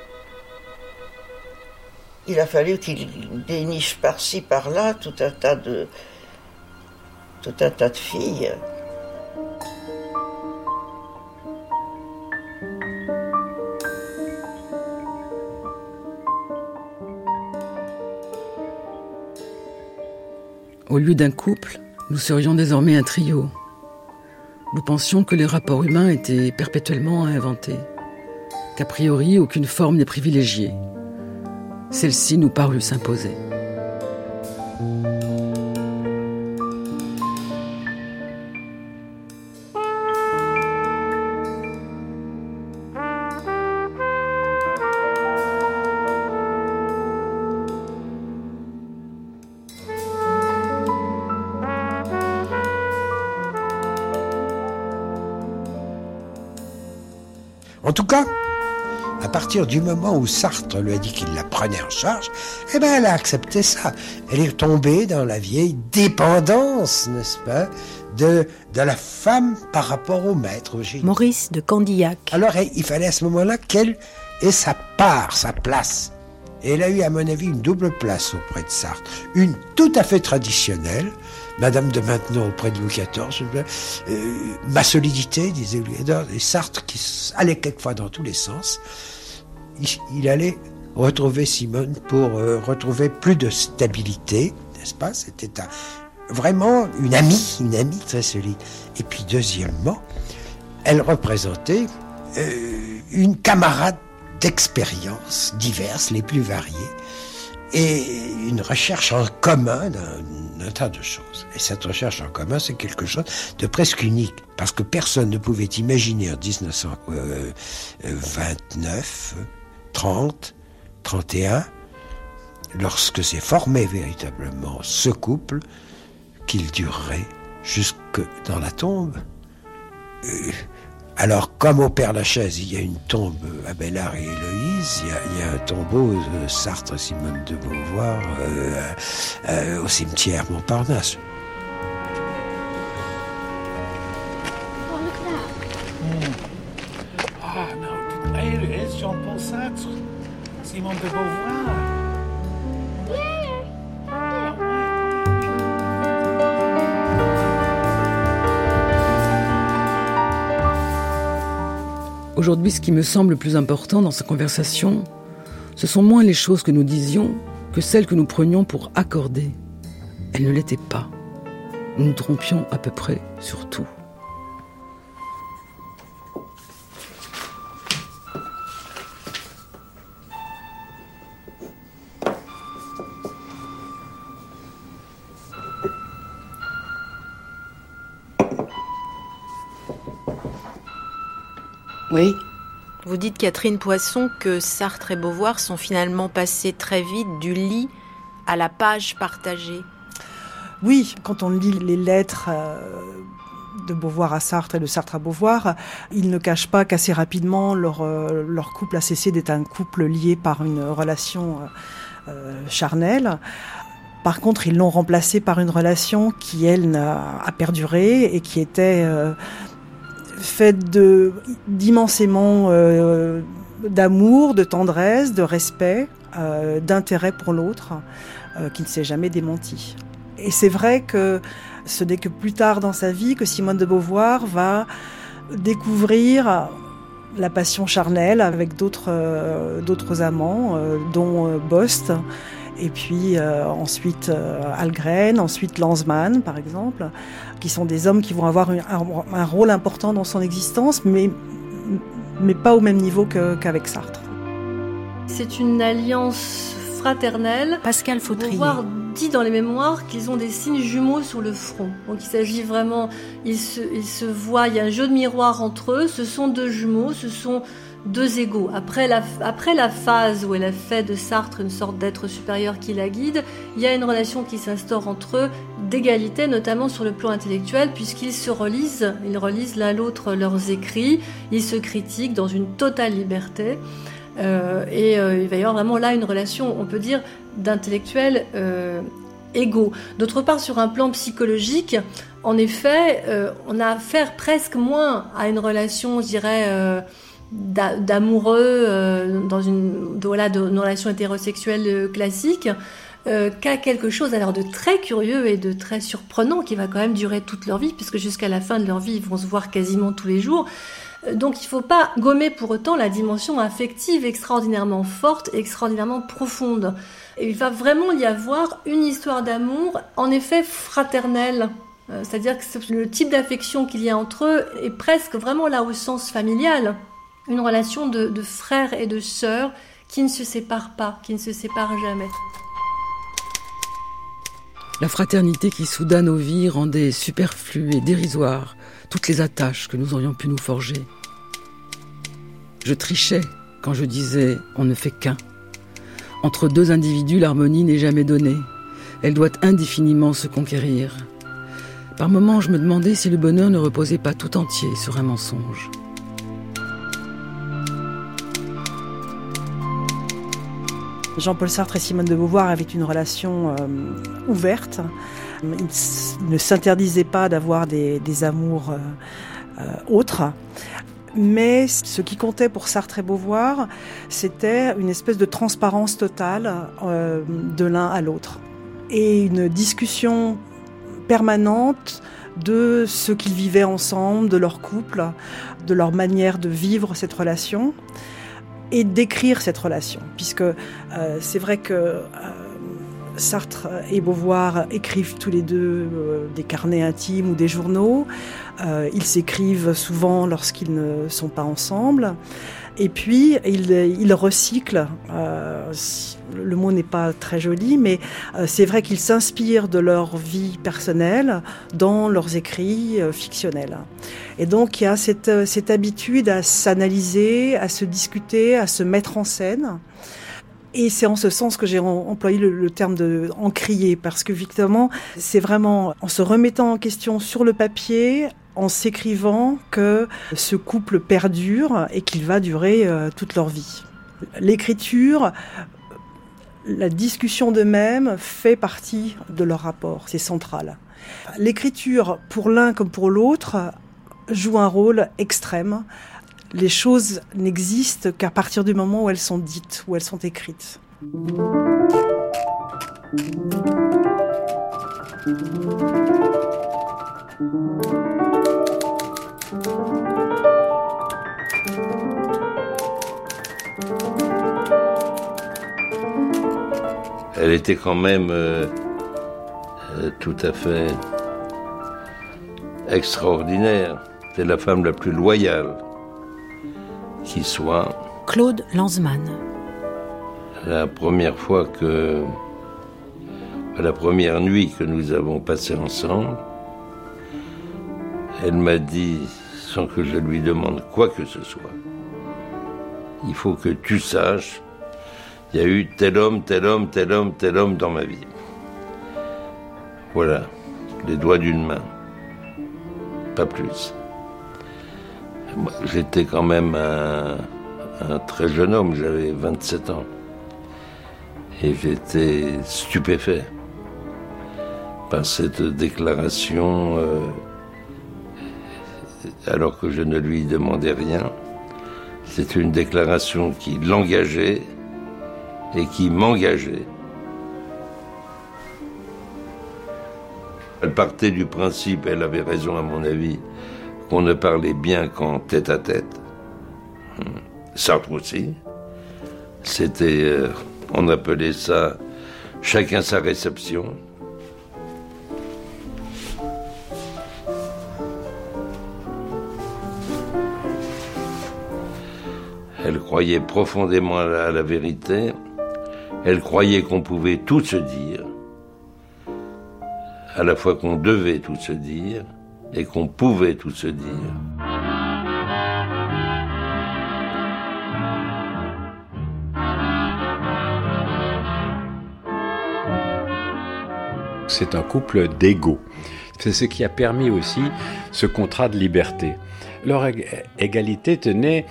Il a fallu qu'il déniche par-ci, par-là tout un tas de, tout un tas de filles. Au lieu d'un couple, nous serions désormais un trio. Nous pensions que les rapports humains étaient perpétuellement à inventer, qu'a priori aucune forme n'est privilégiée. Celle-ci nous parut s'imposer. Partir du moment où Sartre lui a dit qu'il la prenait en charge, eh ben elle a accepté ça. Elle est tombée dans la vieille dépendance, n'est-ce pas, de, de la femme par rapport au maître, au génie. Maurice de Candillac. Alors il fallait à ce moment-là qu'elle ait sa part, sa place. Et elle a eu, à mon avis, une double place auprès de Sartre. Une tout à fait traditionnelle, Madame de Maintenon auprès de Louis XIV, euh, ma solidité, disait Louis XIV, et Sartre qui allait quelquefois dans tous les sens, il, allait retrouver Simone pour euh, retrouver plus de stabilité, n'est-ce pas? C'était vraiment une amie, une amie très solide. Et puis deuxièmement, elle représentait euh, une camarade d'expériences diverses, les plus variées, et une recherche en commun d'un tas de choses. Et cette recherche en commun, c'est quelque chose de presque unique, parce que personne ne pouvait imaginer en 1929, 30, 31, lorsque s'est formé véritablement ce couple, qu'il durerait jusque dans la tombe. Euh, alors, comme au Père Lachaise, il y a une tombe à Bellard et Héloïse, il y a, un tombeau de Sartre, Simone de Beauvoir, euh, euh, au cimetière Montparnasse. Non, Jean-Paul Sartre, de Beauvoir. Aujourd'hui, ce qui me semble le plus important dans cette conversation, ce sont moins les choses que nous disions que celles que nous prenions pour accordées. Elles ne l'étaient pas. Nous nous trompions à peu près sur tout. Vous dites, Catherine Poisson, que Sartre et Beauvoir sont finalement passés très vite du lit à la page partagée. Oui, quand on lit les lettres euh, de Beauvoir à Sartre et de Sartre à Beauvoir, ils ne cachent pas qu'assez rapidement leur, euh, couple a cessé d'être un couple lié par une relation euh, charnelle. Par contre, ils l'ont remplacé par une relation qui, elle, a, perduré et qui était faite d'immensément euh, d'amour, de tendresse, de respect, euh, d'intérêt pour l'autre, euh, qui ne s'est jamais démenti. Et c'est vrai que ce n'est que plus tard dans sa vie que Simone de Beauvoir va découvrir la passion charnelle avec d'autres d'autres amants, dont Bost et puis euh, ensuite euh, Algren, ensuite Lanzmann par exemple, qui sont des hommes qui vont avoir un, rôle important dans son existence, mais, mais pas au même niveau qu'avec Sartre. C'est une alliance fraternelle. Pascal Fautrier. dit dans les mémoires qu'ils ont des signes jumeaux sur le front. Donc il s'agit vraiment, ils se, ils se voient, il y a un jeu de miroir entre eux, ce sont deux jumeaux, ce sont deux égaux. Après la, après la phase où elle a fait de Sartre une sorte d'être supérieur qui la guide, il y a une relation qui s'instaure entre eux d'égalité, notamment sur le plan intellectuel, puisqu'ils se relisent, ils relisent l'un l'autre leurs écrits, ils se critiquent dans une totale liberté. Euh, et euh, il va y avoir vraiment là une relation, on peut dire, d'intellectuels euh, égaux. D'autre part, sur un plan psychologique, en effet, on a affaire presque moins à une relation, je dirais, d'amoureux euh, dans une, voilà, de, relation hétérosexuelle euh, classique euh, qu'à quelque chose alors de très curieux et de très surprenant qui va quand même durer toute leur vie puisque jusqu'à la fin de leur vie ils vont se voir quasiment tous les jours donc il ne faut pas gommer pour autant la dimension affective extraordinairement forte et extraordinairement profonde. Et il va vraiment y avoir une histoire d'amour, en effet fraternelle. C'est-à-dire que le type d'affection qu'il y a entre eux est presque vraiment là au sens familial une relation de, de frères et de sœurs qui ne se séparent pas, qui ne se séparent jamais. La fraternité qui souda nos vies rendait superflues et dérisoires toutes les attaches que nous aurions pu nous forger. Je trichais quand je disais on ne fait qu'un. Entre deux individus, l'harmonie n'est jamais donnée. Elle doit indéfiniment se conquérir. Par moments, je me demandais si le bonheur ne reposait pas tout entier sur un mensonge. Jean-Paul Sartre et Simone de Beauvoir avaient une relation ouverte. Ils ne s'interdisaient pas d'avoir des, amours autres. Mais ce qui comptait pour Sartre et Beauvoir, c'était une espèce de transparence totale de l'un à l'autre et une discussion permanente de ce qu'ils vivaient ensemble, de leur couple, de leur manière de vivre cette relation et d'écrire cette relation. Puisque euh, c'est vrai que euh, Sartre et Beauvoir écrivent tous les deux euh, des carnets intimes ou des journaux. ils s'écrivent souvent lorsqu'ils ne sont pas ensemble. Et puis, ils, recyclent, le mot n'est pas très joli, mais euh, c'est vrai qu'ils s'inspirent de leur vie personnelle dans leurs écrits euh, fictionnels. Et donc, il y a cette, cette habitude à s'analyser, à se discuter, à se mettre en scène. Et c'est en ce sens que j'ai employé le, terme de encrier, parce que évidemment, c'est vraiment en se remettant en question sur le papier, en s'écrivant que ce couple perdure et qu'il va durer euh, toute leur vie. L'écriture, la discussion d'eux-mêmes fait partie de leur rapport, c'est central. L'écriture, pour l'un comme pour l'autre, joue un rôle extrême. Les choses n'existent qu'à partir du moment où elles sont dites, où elles sont écrites. Elle était quand même euh, euh, tout à fait extraordinaire. C'est la femme la plus loyale qui soit. Claude Lanzmann. La première fois que. La première nuit que nous avons passée ensemble, elle m'a dit, sans que je lui demande quoi que ce soit, il faut que tu saches il y a eu tel homme, tel homme, tel homme, tel homme dans ma vie. Voilà, les doigts d'une main. Pas plus. J'étais quand même un, très jeune homme, j'avais 27 ans. Et j'étais stupéfait par cette déclaration, euh, alors que je ne lui demandais rien. C'était une déclaration qui l'engageait et qui m'engageait. Elle partait du principe, elle avait raison à mon avis, qu'on ne parlait bien qu'en tête à tête. Hmm. Sartre aussi. C'était, euh, on appelait ça chacun sa réception. Elle croyait profondément à la vérité elle croyait qu'on pouvait tout se dire, à la fois qu'on devait tout se dire et qu'on pouvait tout se dire. C'est un couple d'égaux. C'est ce qui a permis aussi ce contrat de liberté. Leur égalité tenait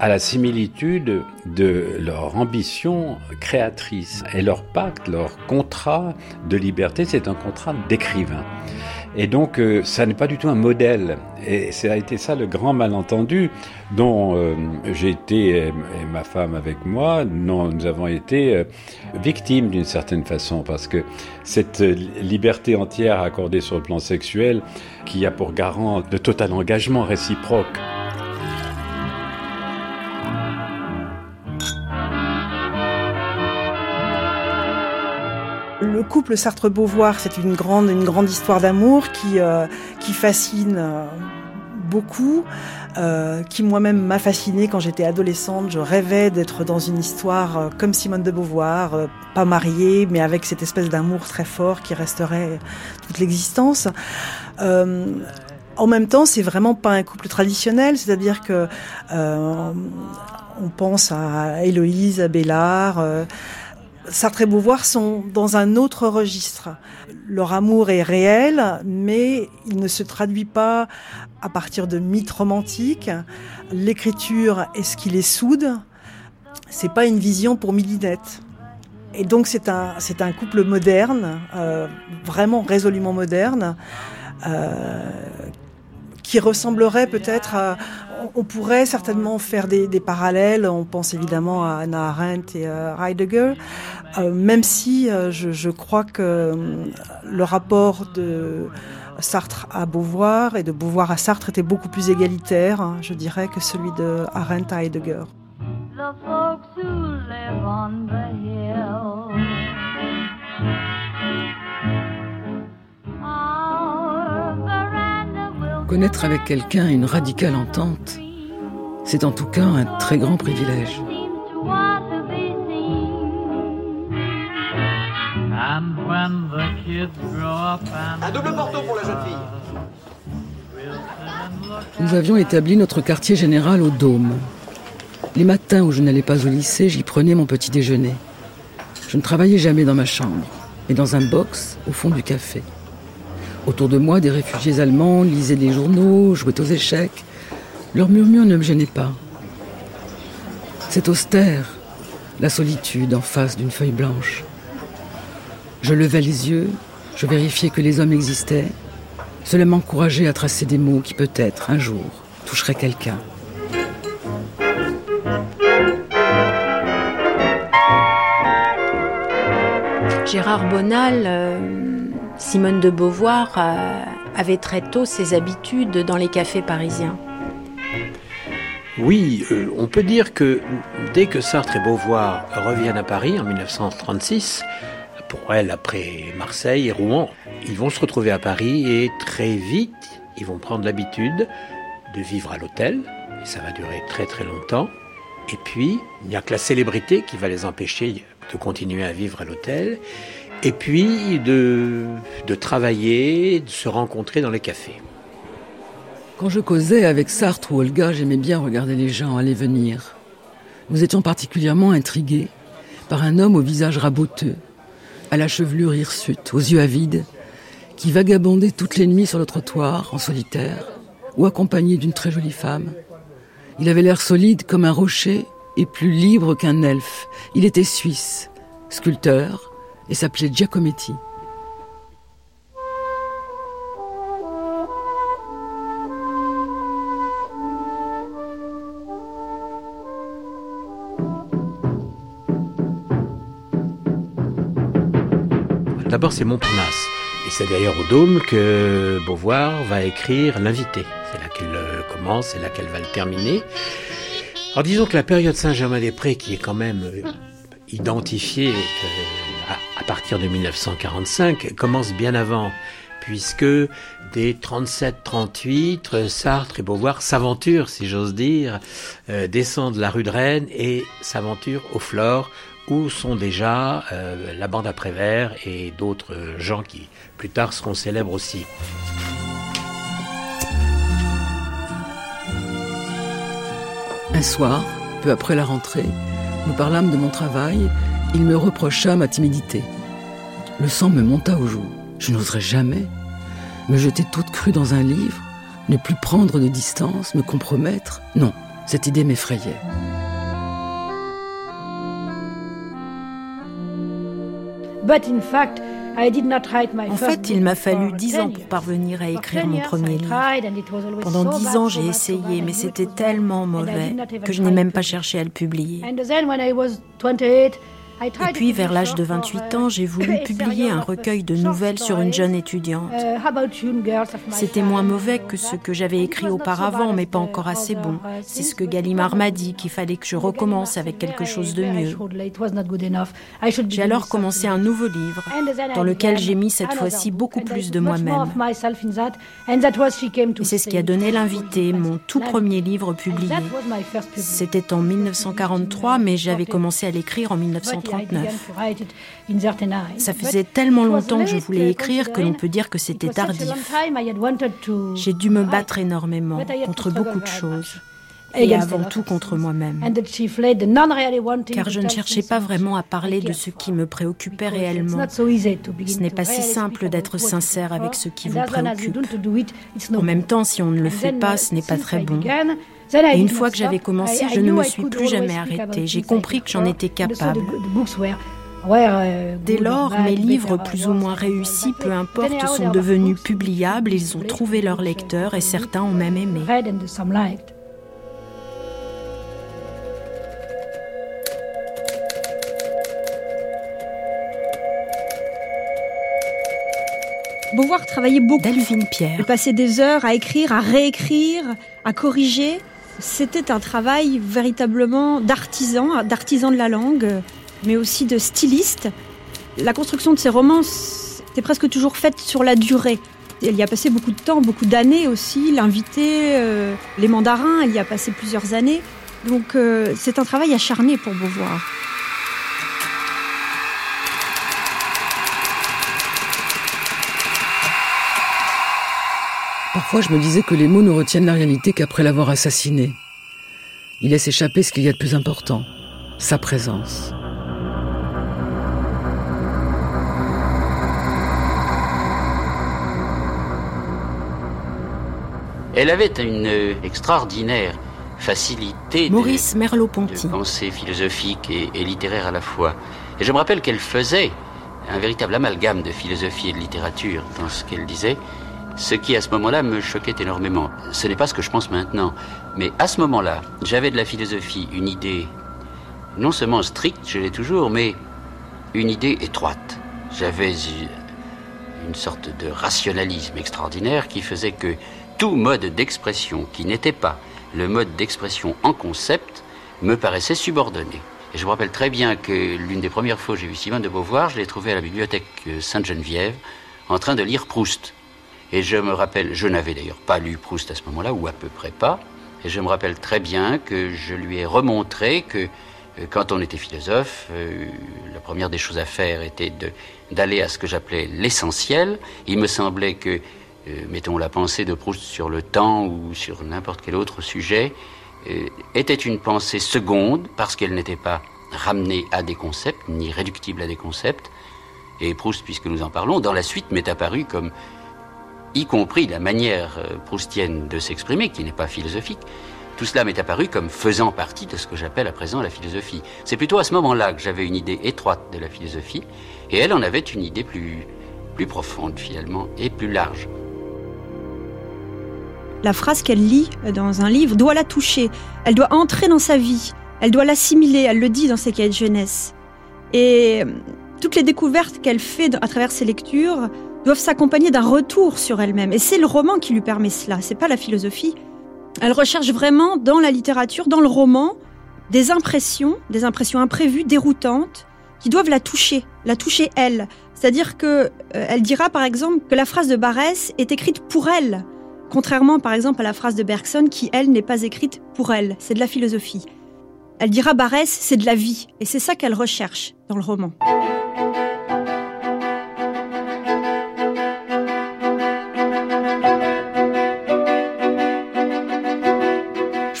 à la similitude de leur ambition créatrice. Et leur pacte, leur contrat de liberté, c'est un contrat d'écrivain. Et donc, euh, ça n'est pas du tout un modèle. Et ça a été ça le grand malentendu dont euh, j'ai été, et, ma femme avec moi, nous avons été euh, victimes d'une certaine façon, parce que cette liberté entière accordée sur le plan sexuel, qui a pour garant de total engagement réciproque, le couple Sartre-Beauvoir, c'est une grande, une grande histoire d'amour qui, euh, qui fascine euh, beaucoup, euh, qui moi-même m'a fascinée quand j'étais adolescente. Je rêvais d'être dans une histoire comme Simone de Beauvoir, pas mariée, mais avec cette espèce d'amour très fort qui resterait toute l'existence. en même temps, c'est vraiment pas un couple traditionnel, c'est-à-dire que on pense à Héloïse, à Bellard. Sartre et Beauvoir sont dans un autre registre. Leur amour est réel, mais il ne se traduit pas à partir de mythes romantiques. L'écriture est ce qui les soude. C'est pas une vision pour Midinette. Et donc c'est un, c'est un couple moderne, euh, vraiment résolument moderne, euh, qui ressemblerait peut-être à... On pourrait certainement faire des, parallèles, on pense évidemment à Anna Arendt et à Heidegger, euh, même si euh, je, crois que euh, le rapport de Sartre à Beauvoir et de Beauvoir à Sartre était beaucoup plus égalitaire, hein, je dirais, que celui de Arendt à Heidegger. Connaître avec quelqu'un une radicale entente, c'est en tout cas un très grand privilège. Un double porto pour la jeune fille. Nous avions établi notre quartier général au Dôme. Les matins où je n'allais pas au lycée, j'y prenais mon petit déjeuner. Je ne travaillais jamais dans ma chambre, mais dans un box au fond du café. Autour de moi, des réfugiés allemands lisaient des journaux, jouaient aux échecs. Leur murmure ne me gênait pas. C'est austère, la solitude en face d'une feuille blanche. Je levais les yeux, je vérifiais que les hommes existaient. Cela m'encourageait à tracer des mots qui peut-être, un jour, toucheraient quelqu'un. Gérard Bonal, euh, Simone de Beauvoir euh, avait très tôt ses habitudes dans les cafés parisiens. Oui, euh, on peut dire que dès que Sartre et Beauvoir reviennent à Paris en 1936, pour elle après Marseille et Rouen, ils vont se retrouver à Paris et très vite, ils vont prendre l'habitude de vivre à l'hôtel, ça va durer très très longtemps. Et puis, il n'y a que la célébrité qui va les empêcher de continuer à vivre à l'hôtel et puis de, travailler, de se rencontrer dans les cafés. Quand je causais avec Sartre ou Olga, j'aimais bien regarder les gens aller venir. Nous étions particulièrement intrigués par un homme au visage raboteux, à la chevelure hirsute, aux yeux avides, qui vagabondait toutes les nuits sur le trottoir, en solitaire, ou accompagné d'une très jolie femme. Il avait l'air solide comme un rocher et plus libre qu'un elfe. Il était suisse, sculpteur, et s'appelait Giacometti. D'abord, c'est Montparnasse. Et c'est d'ailleurs au Dôme que Beauvoir va écrire L'invité. C'est là qu'elle euh, commence, c'est là qu'elle va le terminer. Alors disons que la période Saint-Germain-des-Prés, qui est quand même euh, identifiée euh, à partir de 1945, commence bien avant puisque dès 37-38, Sartre et Beauvoir s'aventurent, si j'ose dire, descendent la rue de Rennes et s'aventurent au Flore, où sont déjà la bande à Prévert et d'autres gens qui plus tard seront célèbres aussi. Un soir, peu après la rentrée, nous parlâmes de mon travail. Il me reprocha ma timidité. Le sang me monta aux joues. Je n'oserais jamais me jeter toute crue dans un livre, ne plus prendre de distance, me compromettre. Non, cette idée m'effrayait. But in fact, en fait, il m'a fallu dix ans pour parvenir à écrire mon premier livre. Pendant dix ans, j'ai essayé, mais c'était tellement mauvais que je n'ai même pas cherché à le publier. Et puis, vers l'âge de 28 ans, j'ai voulu publier un recueil de nouvelles sur une jeune étudiante. Uh, C'était moins mauvais que ce que j'avais écrit auparavant, mais pas encore assez bon. C'est ce que Gallimard m'a dit, qu'il fallait que je recommence avec quelque chose de mieux. J'ai alors commencé un nouveau livre, dans lequel j'ai mis cette fois-ci beaucoup plus de moi-même. Et c'est ce qui a donné l'invité, mon tout premier livre publié. C'était en 1943, mais j'avais commencé à l'écrire en 1930. Ça faisait tellement longtemps que je voulais écrire que l'on peut dire que c'était tardif. J'ai dû me battre énormément contre beaucoup de choses. Et avant tout contre moi-même. Car je ne cherchais pas vraiment à parler de ce qui me préoccupait réellement. Ce n'est pas si simple d'être sincère avec ce qui vous préoccupe. En même temps, si on ne le fait pas, ce n'est pas très bon. Et une fois que j'avais commencé, je ne me suis plus jamais arrêtée. J'ai compris que j'en étais capable. Dès lors, mes livres plus ou moins réussis, peu importe, sont devenus publiables, ils ont trouvé leur lecteur et certains ont même aimé. Beauvoir travaillait beaucoup. Delphine Pierre. Il passait des heures à écrire, à réécrire, à corriger. C'était un travail véritablement d'artisan, d'artisan de la langue, mais aussi de styliste. La construction de ses romans était presque toujours faite sur la durée. Il y a passé beaucoup de temps, beaucoup d'années aussi. L'invité, euh, les mandarins, il y a passé plusieurs années. Donc euh, c'est un travail acharné pour Beauvoir. Parfois, je me disais que les mots ne retiennent la réalité qu'après l'avoir assassiné. Il laisse échapper ce qu'il y a de plus important, sa présence. Elle avait une extraordinaire facilité Maurice de, pensée philosophique et, et littéraire à la fois. Et je me rappelle qu'elle faisait un véritable amalgame de philosophie et de littérature dans ce qu'elle disait. Ce qui, à ce moment-là, me choquait énormément. Ce n'est pas ce que je pense maintenant. Mais à ce moment-là, j'avais de la philosophie une idée, non seulement stricte, je l'ai toujours, mais une idée étroite. J'avais une sorte de rationalisme extraordinaire qui faisait que tout mode d'expression qui n'était pas le mode d'expression en concept me paraissait subordonné. Et je me rappelle très bien que l'une des premières fois que j'ai vu Simone de Beauvoir, je l'ai trouvé à la bibliothèque Sainte-Geneviève en train de lire Proust. Et je me rappelle, je n'avais d'ailleurs pas lu Proust à ce moment-là, ou à peu près pas, et je me rappelle très bien que je lui ai remontré que euh, quand on était philosophe, euh, la première des choses à faire était d'aller à ce que j'appelais l'essentiel. Il me semblait que, euh, mettons, la pensée de Proust sur le temps ou sur n'importe quel autre sujet était une pensée seconde parce qu'elle n'était pas ramenée à des concepts, ni réductible à des concepts. Et Proust, puisque nous en parlons, dans la suite m'est apparu comme y compris la manière euh, proustienne de s'exprimer, qui n'est pas philosophique, tout cela m'est apparu comme faisant partie de ce que j'appelle à présent la philosophie. C'est plutôt à ce moment-là que j'avais une idée étroite de la philosophie, et elle en avait une idée plus, plus profonde finalement, et plus large. La phrase qu'elle lit dans un livre doit la toucher, elle doit entrer dans sa vie, elle doit l'assimiler, elle le dit dans ses cahiers de jeunesse. Et euh, toutes les découvertes qu'elle fait à travers ses lectures doivent s'accompagner d'un retour sur elle-même. Et c'est le roman qui lui permet cela, c'est pas la philosophie. Elle recherche vraiment dans la littérature, dans le roman, des impressions, des impressions imprévues, déroutantes, qui doivent la toucher, la toucher elle. C'est-à-dire que euh, elle dira par exemple que la phrase de Barès est écrite pour elle, contrairement par exemple à la phrase de Bergson qui elle n'est pas écrite pour elle. C'est de la philosophie. Elle dira Barès, c'est de la vie, et c'est ça qu'elle recherche dans le roman.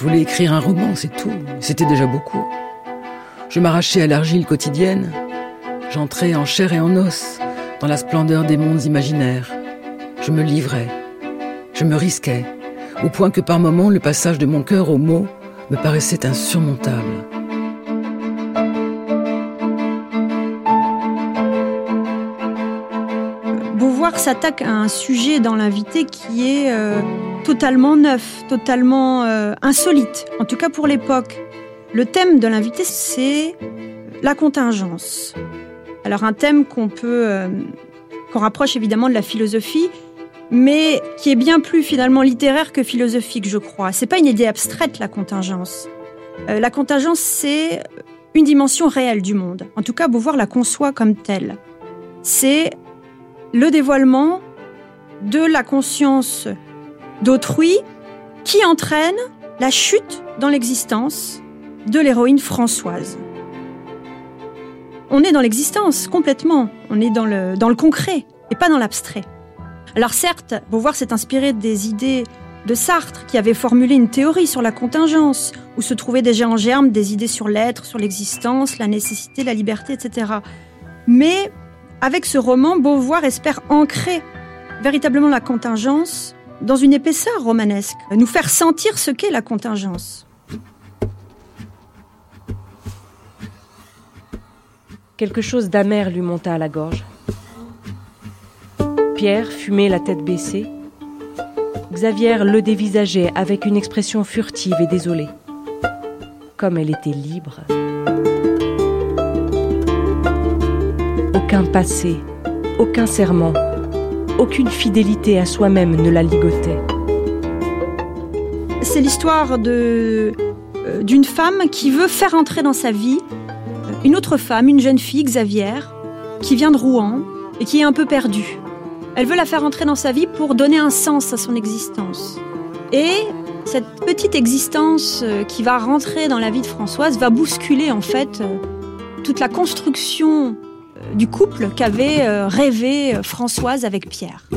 Je voulais écrire un roman, c'est tout. C'était déjà beaucoup. Je m'arrachais à l'argile quotidienne. J'entrais en chair et en os dans la splendeur des mondes imaginaires. Je me livrais. Je me risquais, au point que par moments le passage de mon cœur aux mots me paraissait insurmontable. Beauvoir s'attaque à un sujet dans l'invité qui est euh, totalement neuf, totalement euh, insolite, en tout cas pour l'époque. Le thème de l'invité, c'est la contingence. Alors un thème qu'on peut, euh, qu'on rapproche évidemment de la philosophie, mais qui est bien plus finalement littéraire que philosophique, je crois. C'est pas une idée abstraite la contingence. Euh, la contingence, c'est une dimension réelle du monde. En tout cas, Beauvoir la conçoit comme telle. C'est le dévoilement de la conscience d'autrui qui entraîne la chute dans l'existence de l'héroïne Françoise. On est dans l'existence complètement, on est dans le, concret et pas dans l'abstrait. Alors certes, Beauvoir s'est inspiré des idées de Sartre, qui avait formulé une théorie sur la contingence, où se trouvaient déjà en germe des idées sur l'être, sur l'existence, la nécessité, la liberté, etc. Mais avec ce roman, Beauvoir espère ancrer véritablement la contingence dans une épaisseur romanesque, nous faire sentir ce qu'est la contingence. Quelque chose d'amer lui monta à la gorge. Pierre fumait la tête baissée. Xavier le dévisageait avec une expression furtive et désolée. Comme elle était libre. Aucun passé, aucun serment, aucune fidélité à soi-même ne la ligotait. C'est l'histoire euh, d'une femme qui veut faire entrer dans sa vie euh, une autre femme, une jeune fille, Xavier, qui vient de Rouen et qui est un peu perdue. Elle veut la faire entrer dans sa vie pour donner un sens à son existence. Et cette petite existence euh, qui va rentrer dans la vie de Françoise va bousculer en fait toute la construction du couple qu'avait rêvé Françoise avec Pierre.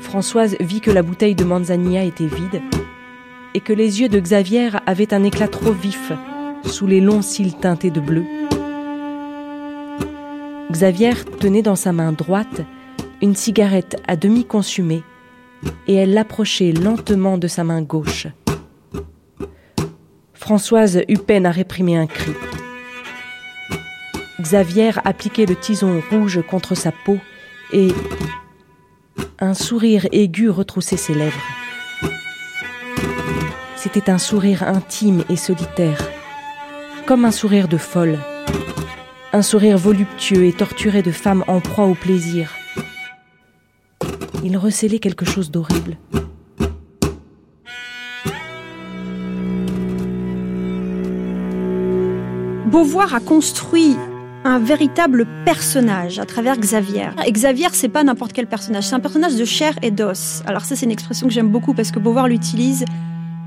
Françoise vit que la bouteille de manzanilla était vide et que les yeux de Xavier avaient un éclat trop vif sous les longs cils teintés de bleu. Xavier tenait dans sa main droite une cigarette à demi consumée et elle l'approchait lentement de sa main gauche. Françoise eut peine à réprimer un cri. Xavier appliquait le tison rouge contre sa peau et, un sourire aigu retroussait ses lèvres. C'était un sourire intime et solitaire, comme un sourire de folle, un sourire voluptueux et torturé de femme en proie au plaisir. Il recélait quelque chose d'horrible. Beauvoir a construit un véritable personnage à travers Xavier. Xavier, c'est pas n'importe quel personnage, c'est un personnage de chair et d'os. Alors ça, c'est une expression que j'aime beaucoup parce que Beauvoir l'utilise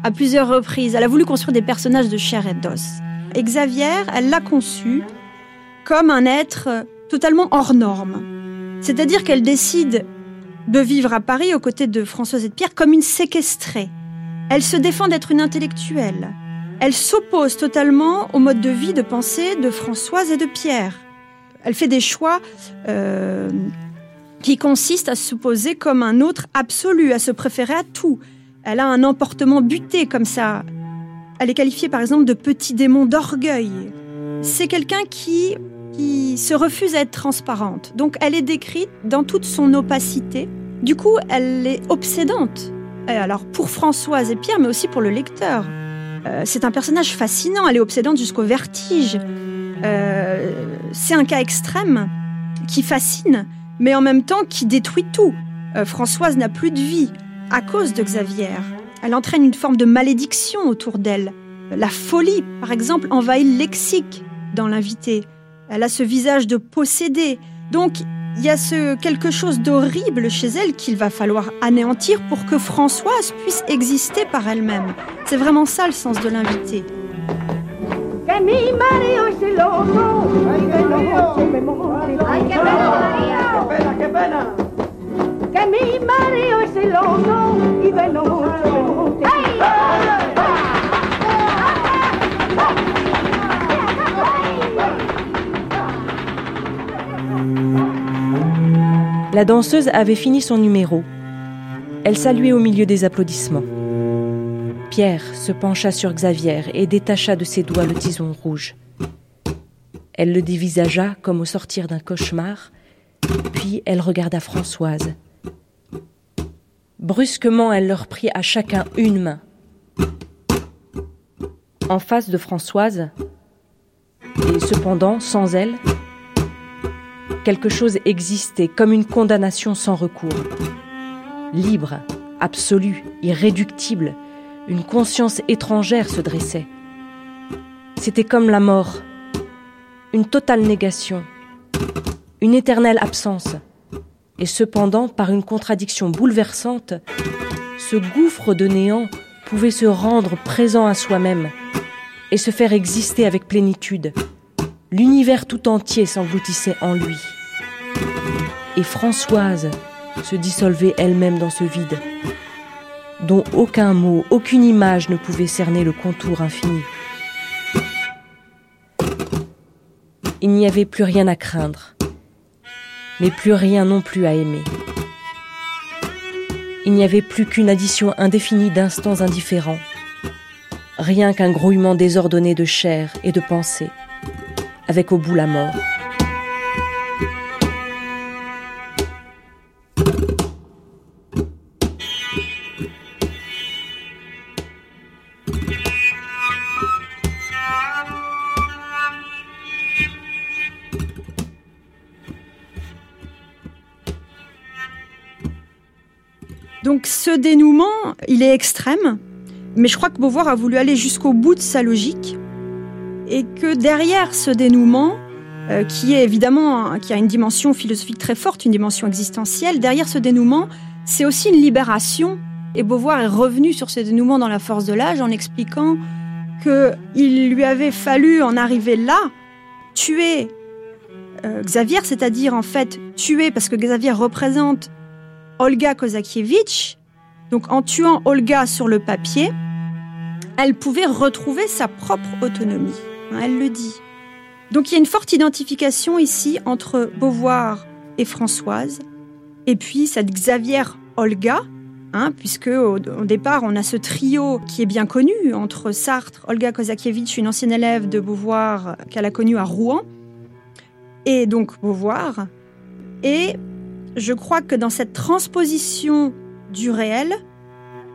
à plusieurs reprises. Elle a voulu construire des personnages de chair et d'os. Xavier, elle l'a conçu comme un être totalement hors norme. C'est-à-dire qu'elle décide de vivre à Paris aux côtés de Françoise et de Pierre comme une séquestrée. Elle se défend d'être une intellectuelle. Elle s'oppose totalement au mode de vie, de pensée de Françoise et de Pierre. Elle fait des choix euh, qui consistent à s'opposer comme un autre absolu, à se préférer à tout. Elle a un emportement buté comme ça. Elle est qualifiée par exemple de petit démon d'orgueil. C'est quelqu'un qui, qui se refuse à être transparente. Donc elle est décrite dans toute son opacité. Du coup, elle est obsédante. Alors pour Françoise et Pierre, mais aussi pour le lecteur. Euh, c'est un personnage fascinant, elle est obsédante jusqu'au vertige. Euh, c'est un cas extrême qui fascine, mais en même temps qui détruit tout. Euh, Françoise n'a plus de vie à cause de Xavier. Elle entraîne une forme de malédiction autour d'elle. La folie, par exemple, envahit le lexique dans l'invité. Elle a ce visage de possédé. Donc, il y a ce quelque chose d'horrible chez elle qu'il va falloir anéantir pour que Françoise puisse exister par elle-même. C'est vraiment ça le sens de l'invité. La danseuse avait fini son numéro. Elle saluait au milieu des applaudissements. Pierre se pencha sur Xavier et détacha de ses doigts le tison rouge. Elle le dévisagea comme au sortir d'un cauchemar, puis elle regarda Françoise. Brusquement, elle leur prit à chacun une main. En face de Françoise, et cependant sans elle, quelque chose existait comme une condamnation sans recours. Libre, absolue, irréductible, une conscience étrangère se dressait. C'était comme la mort, une totale négation, une éternelle absence. Et cependant, par une contradiction bouleversante, ce gouffre de néant pouvait se rendre présent à soi-même et se faire exister avec plénitude. L'univers tout entier s'engloutissait en lui et Françoise se dissolvait elle-même dans ce vide, dont aucun mot, aucune image ne pouvait cerner le contour infini. Il n'y avait plus rien à craindre. mais plus rien non plus à aimer. Il n'y avait plus qu'une addition indéfinie d'instants indifférents, rien qu'un grouillement désordonné de chair et de pensée, avec au bout la mort. Donc ce dénouement, il est extrême, mais je crois que Beauvoir a voulu aller jusqu'au bout de sa logique et que derrière ce dénouement, euh, qui est évidemment qui a une dimension philosophique très forte, une dimension existentielle, derrière ce dénouement, c'est aussi une libération. Et Beauvoir est revenu sur ce dénouement dans La Force de l'âge en expliquant qu'il lui avait fallu en arriver là, tuer euh, Xavier, c'est-à-dire en fait tuer parce que Xavier représente Olga Kozakiewicz, donc en tuant Olga sur le papier, elle pouvait retrouver sa propre autonomie. Hein, elle le dit. Donc il y a une forte identification ici entre Beauvoir et Françoise, et puis cette Xavier Olga, hein, puisque au, départ on a ce trio qui est bien connu entre Sartre, Olga Kozakiewicz, une ancienne élève de Beauvoir qu'elle a connue à Rouen, et donc Beauvoir, et je crois que dans cette transposition du réel,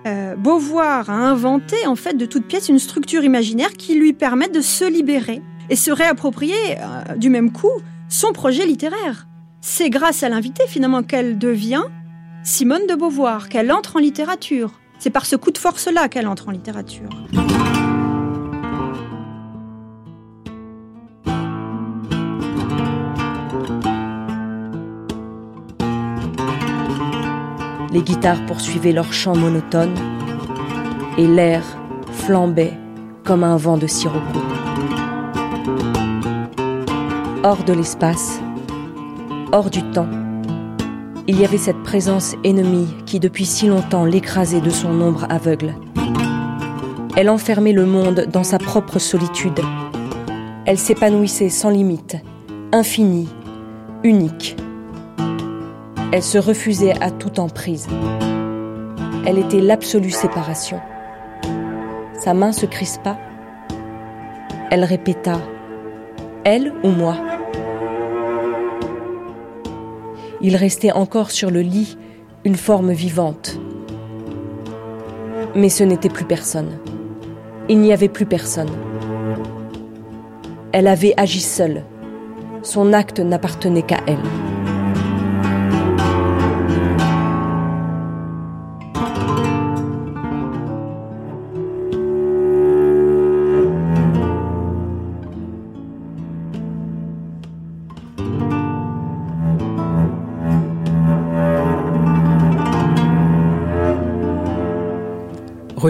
euh, Beauvoir a inventé en fait de toute pièce une structure imaginaire qui lui permet de se libérer et se réapproprier euh, du même coup son projet littéraire. C'est grâce à l'invité finalement qu'elle devient Simone de Beauvoir, qu'elle entre en littérature. C'est par ce coup de force-là qu'elle entre en littérature. Les guitares poursuivaient leur chant monotone et l'air flambait comme un vent de sirocco. Hors de l'espace, hors du temps, il y avait cette présence ennemie qui depuis si longtemps l'écrasait de son ombre aveugle. Elle enfermait le monde dans sa propre solitude. Elle s'épanouissait sans limite, infinie, unique. Elle se refusait à toute emprise. Elle était l'absolue séparation. Sa main se crispa. Elle répéta ⁇ Elle ou moi ?⁇ Il restait encore sur le lit une forme vivante. Mais ce n'était plus personne. Il n'y avait plus personne. Elle avait agi seule. Son acte n'appartenait qu'à elle.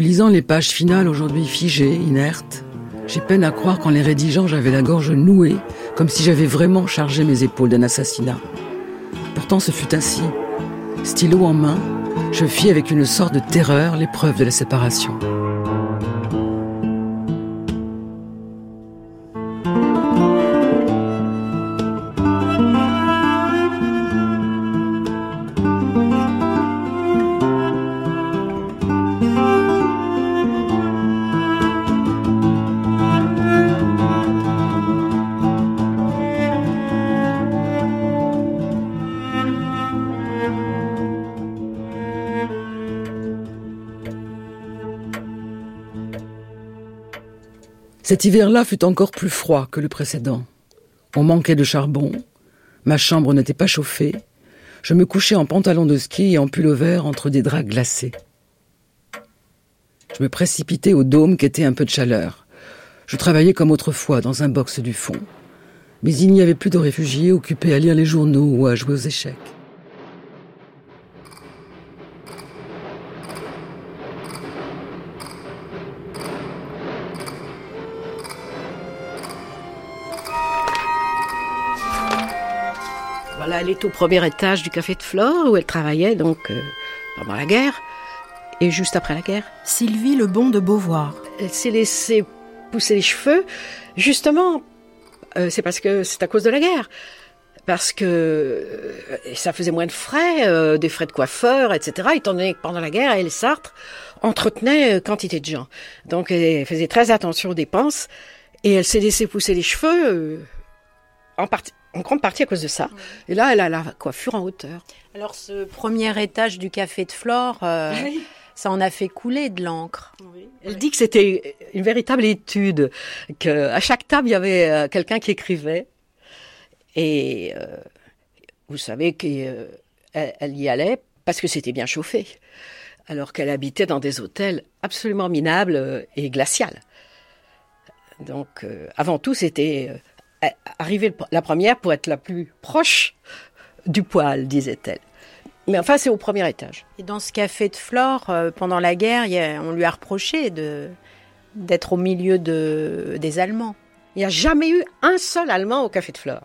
Relisant les pages finales aujourd'hui figées, inertes, j'ai peine à croire qu'en les rédigeant j'avais la gorge nouée, comme si j'avais vraiment chargé mes épaules d'un assassinat. Pourtant ce fut ainsi. Stylo en main, je fis avec une sorte de terreur l'épreuve de la séparation. Cet hiver-là fut encore plus froid que le précédent. On manquait de charbon, ma chambre n'était pas chauffée, je me couchais en pantalon de ski et en vert entre des draps glacés. Je me précipitais au dôme qu'était un peu de chaleur. Je travaillais comme autrefois dans un box du fond. Mais il n'y avait plus de réfugiés occupés à lire les journaux ou à jouer aux échecs. Elle est au premier étage du café de Flore où elle travaillait donc euh, pendant la guerre et juste après la guerre. Sylvie Lebon de Beauvoir. Elle s'est laissée pousser les cheveux, justement, euh, c'est parce que c'est à cause de la guerre. parce que euh, ça faisait moins de frais, euh, des frais de coiffeur, etc. Étant donné que pendant la guerre, elle Sartre entretenait euh, quantité de gens. Donc elle faisait très attention aux dépenses et elle s'est laissé pousser les cheveux en, en grande partie à cause de ça. Et là, elle a la coiffure en hauteur. Alors ce premier étage du café de Flore, ça en a fait couler de l'encre. Elle dit que c'était une véritable étude, qu'à chaque table, il y avait quelqu'un qui écrivait. Et euh, vous savez qu'elle euh, elle y allait parce que c'était bien chauffé, alors qu'elle habitait dans des hôtels absolument minables euh, et glaciales. Donc, avant tout, c'était arriver la première pour être la plus proche du poêle, disait-elle. Mais enfin, c'est au premier étage. Et dans ce café de Flore, pendant la guerre, on lui a reproché d'être au milieu de, des Allemands. Il n'y a jamais eu un seul Allemand au café de Flore.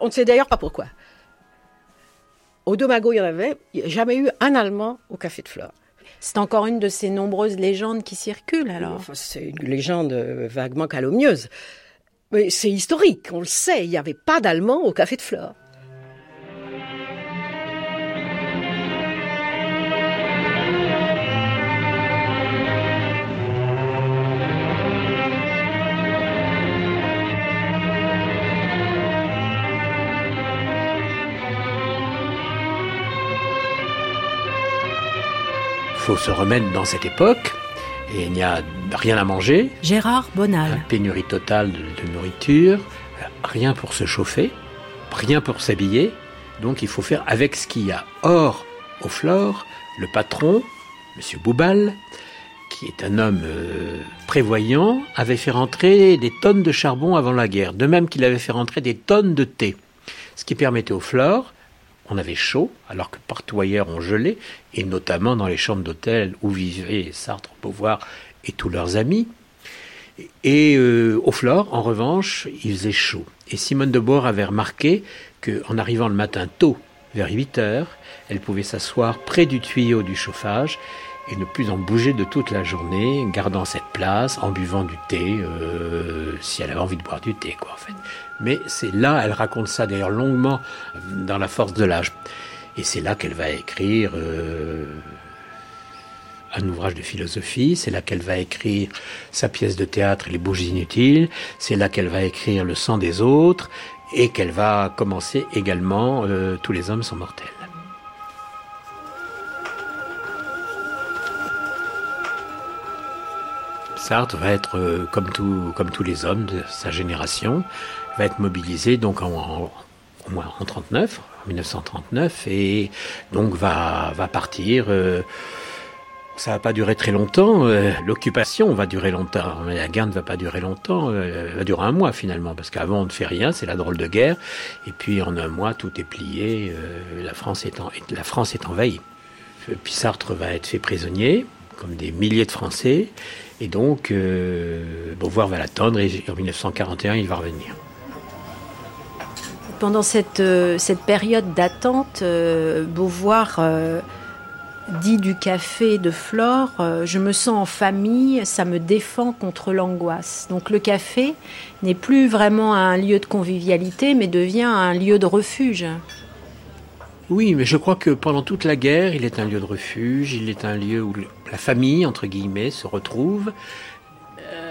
On ne sait d'ailleurs pas pourquoi. Au Domago, il y en avait, il n'y a jamais eu un Allemand au Café de Flore. C'est encore une de ces nombreuses légendes qui circulent alors C'est une légende vaguement calomnieuse. Mais c'est historique, on le sait, il n'y avait pas d'Allemands au Café de Flore. faut se remettre dans cette époque et il n'y a rien à manger. Gérard Bonal. pénurie totale de, nourriture, rien pour se chauffer, rien pour s'habiller. Donc il faut faire avec ce qu'il y a. Or, au Flore, le patron, Monsieur Boubal, qui est un homme euh, prévoyant, avait fait rentrer des tonnes de charbon avant la guerre, de même qu'il avait fait rentrer des tonnes de thé. Ce qui permettait au Flore on avait chaud, alors que partout ailleurs on gelait, et notamment dans les chambres d'hôtel où vivaient Sartre, Beauvoir et tous leurs amis. Et euh, au Flore, en revanche, il faisait chaud. Et Simone de Beauvoir avait remarqué qu'en arrivant le matin tôt, vers 8 heures, elle pouvait s'asseoir près du tuyau du chauffage et ne plus en bouger de toute la journée, gardant cette place, en buvant du thé, euh, si elle avait envie de boire du thé, quoi, en fait. Mais c'est là, elle raconte ça d'ailleurs longuement dans La force de l'âge. Et c'est là qu'elle va écrire euh, un ouvrage de philosophie, c'est là qu'elle va écrire sa pièce de théâtre Les bouges inutiles, c'est là qu'elle va écrire Le sang des autres, et qu'elle va commencer également euh, Tous les hommes sont mortels. Sartre va être, euh, comme, tout, comme tous les hommes de sa génération, va être mobilisé donc en, en, en 39, en 1939, et donc va, va partir. Euh, ça va pas durer très longtemps. Euh, l'occupation va durer longtemps, mais la guerre ne va pas durer longtemps. Euh, elle va durer un mois finalement, parce qu'avant on ne fait rien, c'est la drôle de guerre. Et puis en un mois, tout est plié. la France est en, la France est envahie. Puis Sartre va être fait prisonnier, comme des milliers de Français. Et donc, Beauvoir va l'attendre et en 1941, il va revenir pendant cette, euh, cette période d'attente, euh, Beauvoir euh, dit du café de Flore, je me sens en famille, ça me défend contre l'angoisse. Donc le café n'est plus vraiment un lieu de convivialité, mais devient un lieu de refuge. Oui, mais je crois que pendant toute la guerre, il est un lieu de refuge, il est un lieu où la famille, entre guillemets, se retrouve.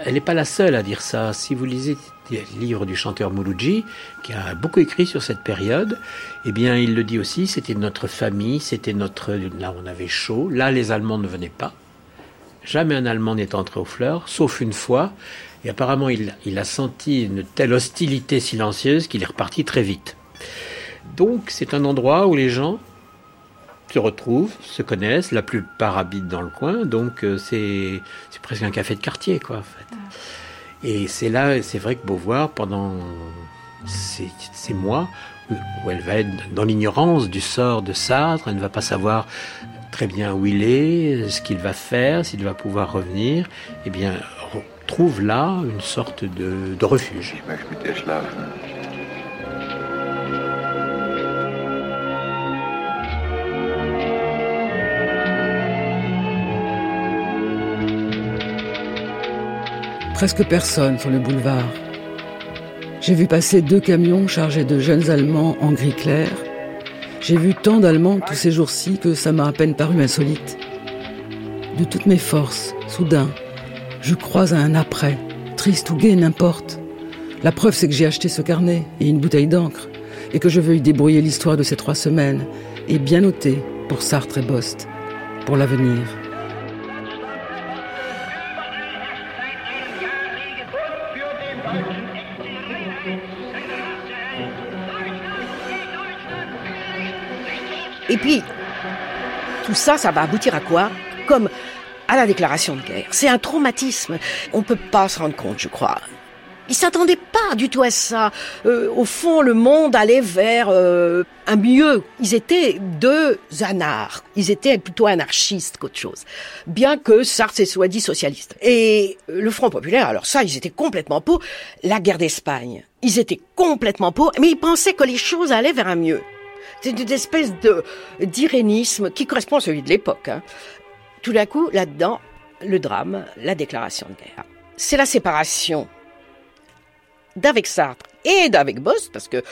Elle n'est pas la seule à dire ça. Si vous lisez livre du chanteur Mouloudji, qui a beaucoup écrit sur cette période, eh bien, il le dit aussi, c'était notre famille, c'était notre, là, on avait chaud, là, les Allemands ne venaient pas. Jamais un Allemand n'est entré aux fleurs, sauf une fois, et apparemment, il, il a senti une telle hostilité silencieuse qu'il est reparti très vite. Donc, c'est un endroit où les gens se retrouvent, se connaissent, la plupart habitent dans le coin, donc euh, c'est presque un café de quartier, quoi, en fait. Et c'est là, c'est vrai que Beauvoir, pendant ces, ces, mois, où elle va être dans l'ignorance du sort de Sartre, elle ne va pas savoir très bien où il est, ce qu'il va faire, s'il va pouvoir revenir, eh bien, trouve là une sorte de, de refuge. Presque personne sur le boulevard. J'ai vu passer deux camions chargés de jeunes Allemands en gris clair. J'ai vu tant d'Allemands tous ces jours-ci que ça m'a à peine paru insolite. De toutes mes forces, soudain, je croise à un après, triste ou gai, n'importe. La preuve, c'est que j'ai acheté ce carnet et une bouteille d'encre, et que je veux y débrouiller l'histoire de ces trois semaines, et bien noter pour Sartre et Bost, pour l'avenir. Et puis, tout ça, ça va aboutir à quoi? Comme à la déclaration de guerre. C'est un traumatisme. On ne peut pas se rendre compte, je crois. Ils s'attendaient pas du tout à ça. Euh, au fond, le monde allait vers euh, un mieux. Ils étaient deux anards. Ils étaient plutôt anarchistes qu'autre chose. Bien que Sartre soit dit socialiste. Et le Front populaire, alors ça, ils étaient complètement pour. La guerre d'Espagne, ils étaient complètement pour, mais ils pensaient que les choses allaient vers un mieux. C'est une espèce de d'irénisme qui correspond à celui de l'époque. Hein. Tout d'un coup, là-dedans, le drame, la déclaration de guerre. C'est la séparation d'avec Sartre et d'avec Bost, parce que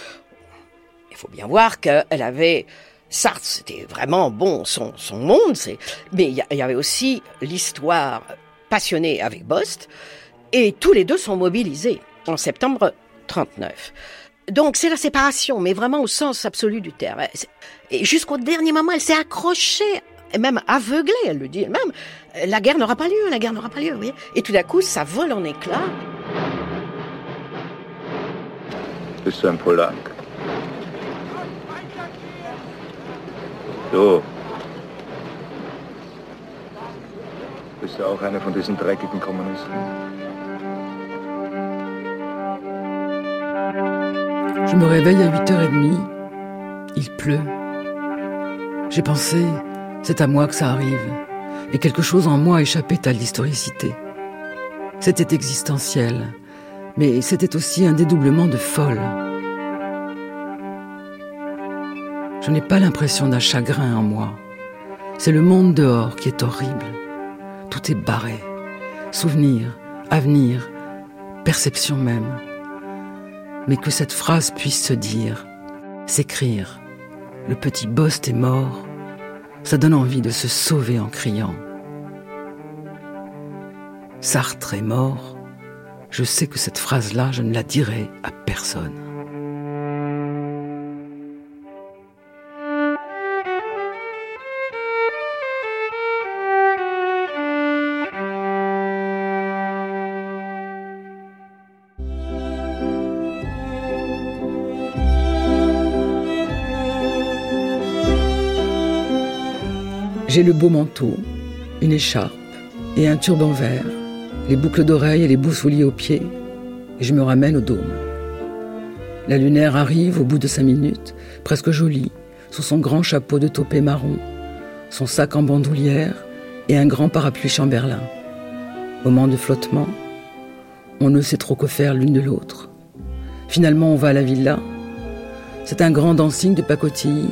il faut bien voir qu'elle avait Sartre, c'était vraiment bon son, son monde, mais il y, avait aussi l'histoire passionnée avec Bost, et tous les deux sont mobilisés en septembre 39. Donc c'est la séparation, mais vraiment au sens absolu du terme. Et jusqu'au dernier moment, elle s'est accrochée, et même aveuglée, elle le dit elle-même. La guerre n'aura pas lieu, la guerre n'aura pas lieu. Et tout d'un coup, ça vole en éclats. Du ein Polak? Du. Bist auch einer von diesen dreckigen Kommunisten? Je me réveille à 8h30. Il pleut. J'ai pensé, c'est à moi que ça arrive. Et quelque chose en moi échappait à l'historicité. C'était existentiel, mais c'était aussi un dédoublement de folle. Je n'ai pas l'impression d'un chagrin en moi. C'est le monde dehors qui est horrible. Tout est barré. Souvenir, avenir, perception même mais que cette phrase puisse se dire, s'écrire, le petit Bost est mort, ça donne envie de se sauver en criant. Sartre est mort, je sais que cette phrase-là, je ne la dirai à personne. J'ai le beau manteau, une écharpe et un turban vert, les boucles d'oreilles et les boussouliers aux pieds, et je me ramène au dôme. La lunaire arrive au bout de cinq minutes, presque jolie, sous son grand chapeau de topé marron, son sac en bandoulière et un grand parapluie chamberlin. Moment de flottement, on ne sait trop que faire l'une de l'autre. Finalement, on va à la villa. C'est un grand dancing de pacotille,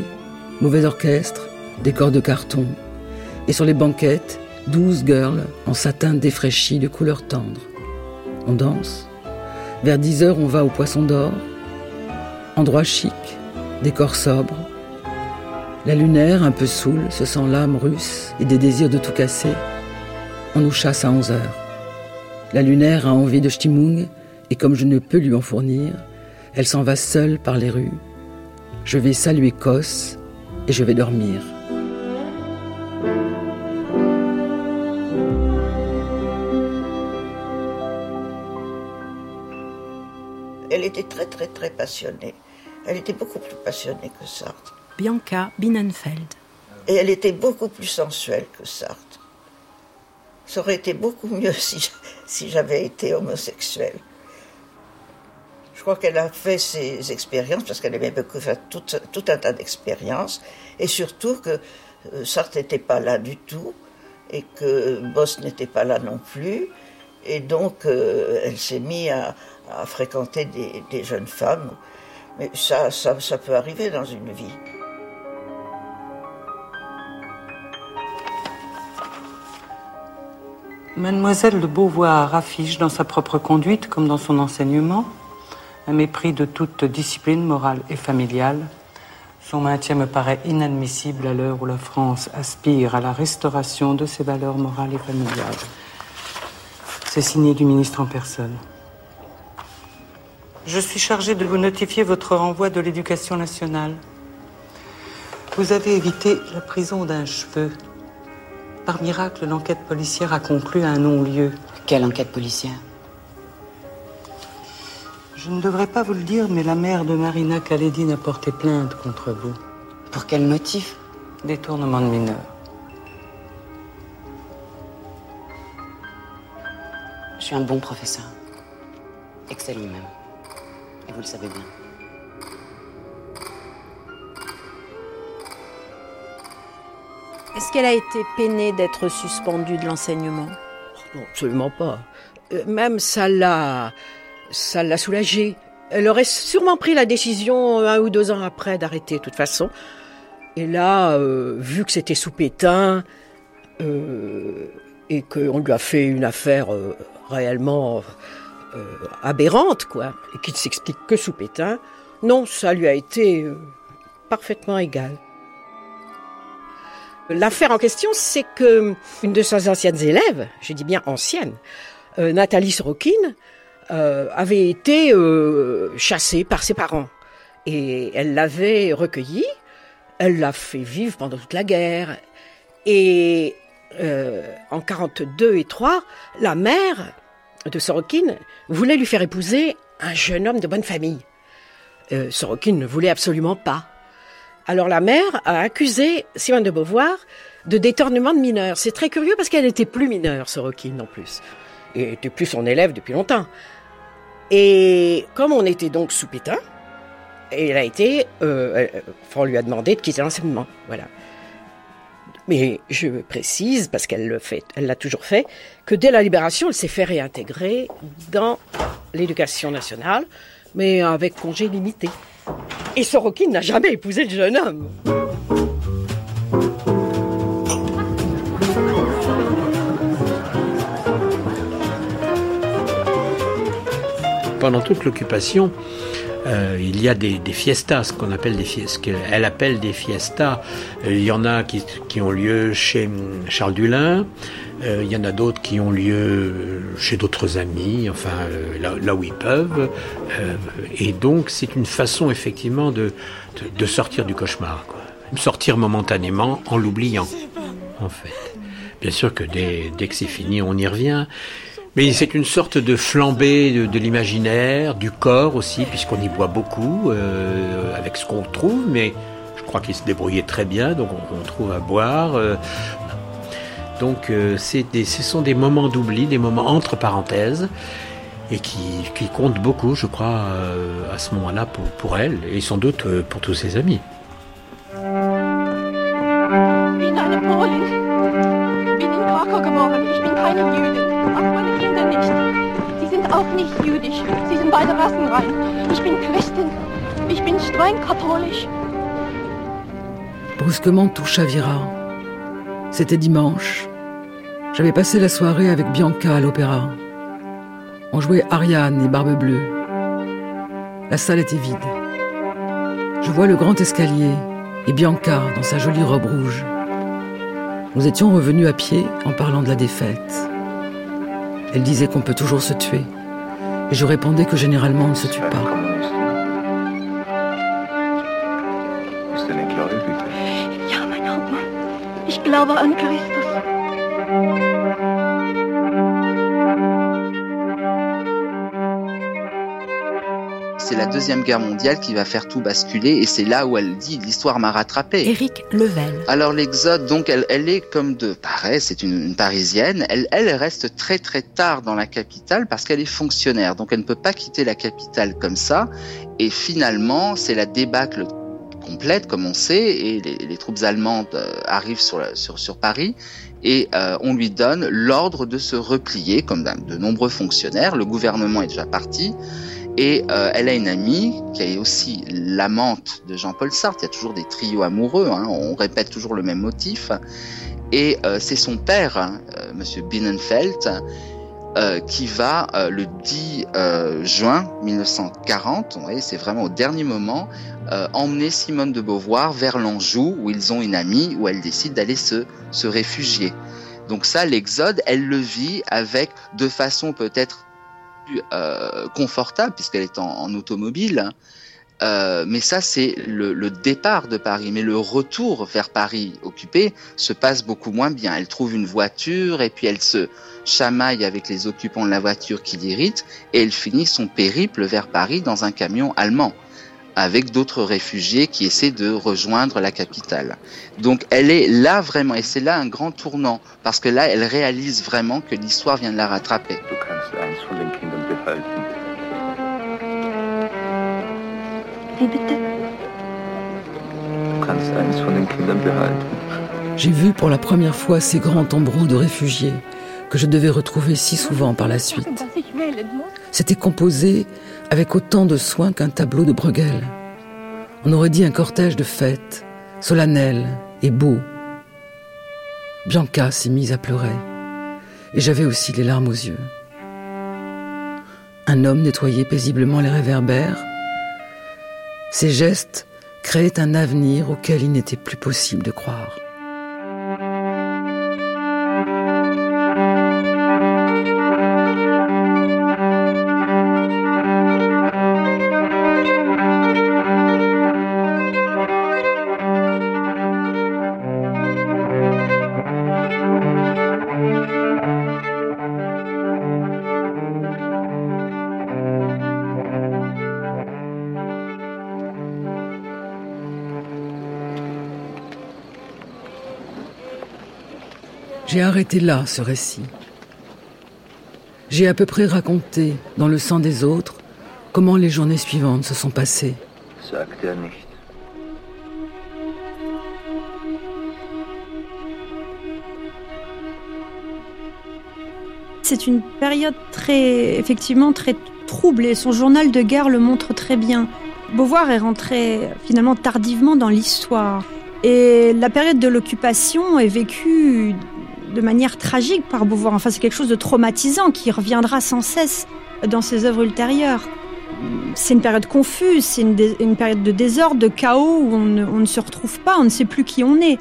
mauvais orchestre, décor de carton, et sur les banquettes, douze girls en satin défraîchi de couleur tendre. On danse. Vers 10 heures, on va au Poisson d'Or. Endroit chic, décor sobre. La lunaire, un peu saoule, se sent l'âme russe et des désirs de tout casser. On nous chasse à 11 heures. La lunaire a envie de Stimung et comme je ne peux lui en fournir, elle s'en va seule par les rues. Je vais saluer Kos et je vais dormir. Elle était très très très passionnée. Elle était beaucoup plus passionnée que Sartre. Bianca Binnenfeld. Et elle était beaucoup plus sensuelle que Sartre. Ça aurait été beaucoup mieux si, si j'avais été homosexuelle. Je crois qu'elle a fait ses expériences parce qu'elle avait beaucoup fait tout, tout un tas d'expériences. Et surtout que euh, Sartre n'était pas là du tout et que Boss n'était pas là non plus. Et donc, euh, elle s'est mise à, fréquenter des, jeunes femmes. Mais ça peut arriver dans une vie. Mademoiselle de Beauvoir affiche dans sa propre conduite comme dans son enseignement un mépris de toute discipline morale et familiale. Son maintien me paraît inadmissible à l'heure où la France aspire à la restauration de ses valeurs morales et familiales. C'est signé du ministre en personne. Je suis chargé de vous notifier votre renvoi de l'éducation nationale. Vous avez évité la prison d'un cheveu. Par miracle, l'enquête policière a conclu un non-lieu. Quelle enquête policière? Je ne devrais pas vous le dire, mais la mère de Marina Kaledine a porté plainte contre vous. Pour quel motif? Détournement de mineurs. Je suis un bon professeur. Excellent même. Et vous le savez bien. Est-ce qu'elle a été peinée d'être suspendue de l'enseignement? Non, absolument pas. Euh, même ça l'a, ça l'a soulagée. Elle aurait sûrement pris la décision un ou deux ans après d'arrêter, de toute façon. Et là, euh, vu que c'était sous pétain euh, et qu'on lui a fait une affaire réellement aberrante, quoi, et qui ne s'explique que sous pétain, non, ça lui a été parfaitement égal. L'affaire en question, c'est que une de ses anciennes élèves, je dis bien ancienne, euh, Nathalie Sorokin, euh, avait été euh, chassée par ses parents. Et elle l'avait recueillie, elle l'a fait vivre pendant toute la guerre. Et en 42 et 3, la mère de Sorokin voulait lui faire épouser un jeune homme de bonne famille. Sorokin ne voulait absolument pas. Alors la mère a accusé Simone de Beauvoir de détournement de mineurs. C'est très curieux parce qu'elle n'était plus mineure, Sorokin, en plus. Et était plus son élève depuis longtemps. Et comme on était donc sous pétain, elle a été, euh, on lui a demandé de quitter l'enseignement, voilà. Mais je précise, parce qu'elle le fait, elle l'a toujours fait, que dès la libération, elle s'est fait réintégrer dans l'éducation nationale, mais avec congé limité. Et Sorokin n'a jamais épousé le jeune homme. Pendant toute l'occupation, euh, il y a des, fiestas, ce qu'on appelle des fiestas, qu'elle appelle des fiestas. Euh, il y en a qui, qui ont lieu chez Charles Dulin, euh, il y en a d'autres qui ont lieu chez d'autres amis, enfin là, où ils peuvent. et donc c'est une façon effectivement de, de, sortir du cauchemar, quoi. sortir momentanément en l'oubliant, en fait. Bien sûr que dès, dès que c'est fini, on y revient. Mais c'est une sorte de flambée de, l'imaginaire, du corps aussi, puisqu'on y boit beaucoup, euh, avec ce qu'on trouve, mais je crois qu'il se débrouillait très bien, donc on, trouve à boire. Euh. donc euh, des, ce sont des moments d'oubli, des moments entre parenthèses, et qui, qui comptent beaucoup, je crois, à ce moment-là pour, pour elle, et sans doute pour tous ses amis. Nicht jüdisch. Sie sind beide. Ich bin Christin. Ich streng katholisch. Brusquement, tout chavira. C'était dimanche. J'avais passé la soirée avec Bianca à l'opéra. On jouait Ariane et Barbe Bleue. La salle était vide. Je vois le grand escalier et Bianca dans sa jolie robe rouge. Nous étions revenus à pied en parlant de la défaite. Elle disait qu'on peut toujours se tuer. Et je répondais que généralement on ne se tue pas. Ich glaube an Christus. C'est la Deuxième Guerre mondiale qui va faire tout basculer et c'est là où elle dit l'histoire m'a rattrapé. Éric Level. Alors l'exode, donc elle, elle est comme de pareil, c'est une, Parisienne, elle, elle reste très très tard dans la capitale parce qu'elle est fonctionnaire, donc elle ne peut pas quitter la capitale comme ça. Et finalement c'est la débâcle complète comme on sait et les, troupes allemandes euh, arrivent sur, sur, sur Paris. Et euh, on lui donne l'ordre de se replier comme de nombreux fonctionnaires, le gouvernement est déjà parti et euh, elle a une amie qui est aussi l'amante de Jean-Paul Sartre. Il y a toujours des trios amoureux, hein. on répète toujours le même motif. Et euh, c'est son père, hein, euh, Monsieur Binnenfeld, euh, qui va euh, le 10 euh, juin 1940, c'est vraiment au dernier moment, emmener Simone de Beauvoir vers l'Anjou où ils ont une amie où elle décide d'aller se, se réfugier. Donc ça, l'exode, elle le vit avec de façon peut-être plus confortable puisqu'elle est en, automobile. mais ça, c'est le, le, départ de Paris. Mais le retour vers Paris occupé se passe beaucoup moins bien. Elle trouve une voiture et puis elle se, chamaille avec les occupants de la voiture qui l'irritent et elle finit son périple vers Paris dans un camion allemand avec d'autres réfugiés qui essaient de rejoindre la capitale. Donc elle est là vraiment, et c'est là un grand tournant, parce que là, elle réalise vraiment que l'histoire vient de la rattraper. J'ai vu pour la première fois ces grands tombereaux de réfugiés que je devais retrouver si souvent par la suite. C'était composé avec autant de soin qu'un tableau de Bruegel. On aurait dit un cortège de fêtes, solennel et beau. Bianca s'est mise à pleurer, et j'avais aussi les larmes aux yeux. Un homme nettoyait paisiblement les réverbères. Ses gestes créaient un avenir auquel il n'était plus possible de croire. Là ce récit. J'ai à peu près raconté, dans le sang des autres, comment les journées suivantes se sont passées. C'est une période très, effectivement, très troublée. Son journal de guerre le montre très bien. Beauvoir est rentré finalement tardivement dans l'histoire. Et la période de l'occupation est vécue de manière tragique par Beauvoir. Enfin, c'est quelque chose de traumatisant qui reviendra sans cesse dans ses œuvres ultérieures. C'est une période confuse, c'est une, période de désordre, de chaos où on ne, se retrouve pas, on ne sait plus qui on est.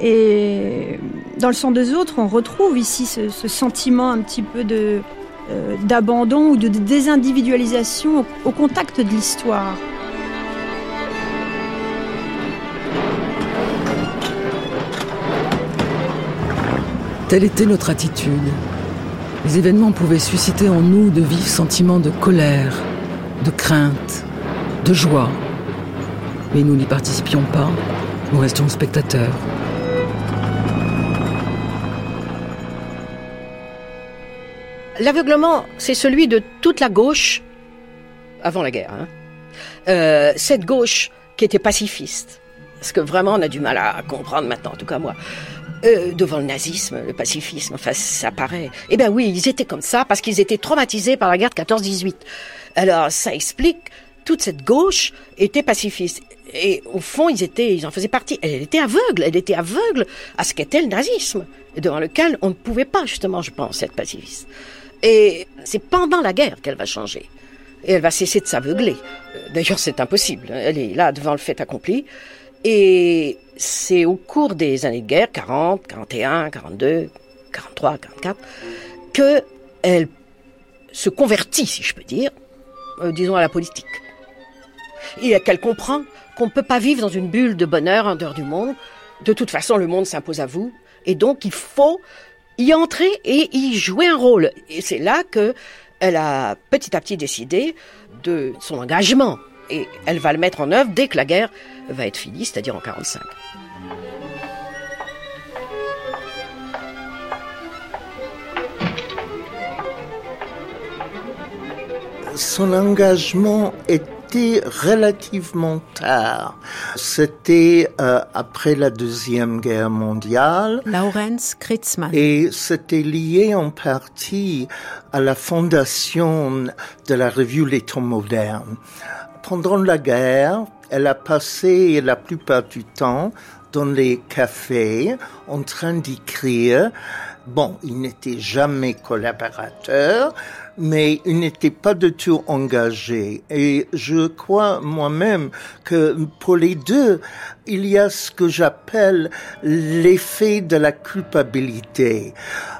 Et dans le sang des autres, on retrouve ici ce, sentiment un petit peu euh, d'abandon ou de désindividualisation au contact de l'histoire. Telle était notre attitude. Les événements pouvaient susciter en nous de vifs sentiments de colère, de crainte, de joie. Mais nous n'y participions pas, nous restions spectateurs. L'aveuglement, c'est celui de toute la gauche avant la guerre. Hein. Euh, cette gauche qui était pacifiste, parce que vraiment on a du mal à comprendre maintenant, en tout cas moi, euh, devant le nazisme, le pacifisme, enfin ça paraît. Eh bien oui, ils étaient comme ça parce qu'ils étaient traumatisés par la guerre de 14-18. Alors ça explique toute cette gauche était pacifiste. Et au fond, ils étaient, ils en faisaient partie. Elle était aveugle, elle était aveugle à ce qu'était le nazisme, devant lequel on ne pouvait pas justement, je pense, être pacifiste. Et c'est pendant la guerre qu'elle va changer. Et elle va cesser de s'aveugler. D'ailleurs, c'est impossible. Elle est là devant le fait accompli. Et c'est au cours des années de guerre, 40, 41, 42, 43, 44, que elle se convertit, si je peux dire, euh, disons à la politique. Et qu'elle comprend qu'on ne peut pas vivre dans une bulle de bonheur en dehors du monde. De toute façon, le monde s'impose à vous. Et donc, il faut y entrer et y jouer un rôle. Et c'est là que elle a petit à petit décidé de son engagement. Et elle va le mettre en œuvre dès que la guerre va être finie, c'est-à-dire en 45. Son engagement était relativement tard. C'était euh, après la Deuxième Guerre mondiale. Laurence Kritzmann. Et c'était lié en partie à la fondation de la revue Les Temps modernes. Pendant la guerre, elle a passé la plupart du temps dans les cafés en train d'écrire. Bon, ils n'étaient jamais collaborateurs, mais il n'était pas du tout engagé. Et je crois moi-même que pour les deux, il y a ce que j'appelle l'effet de la culpabilité.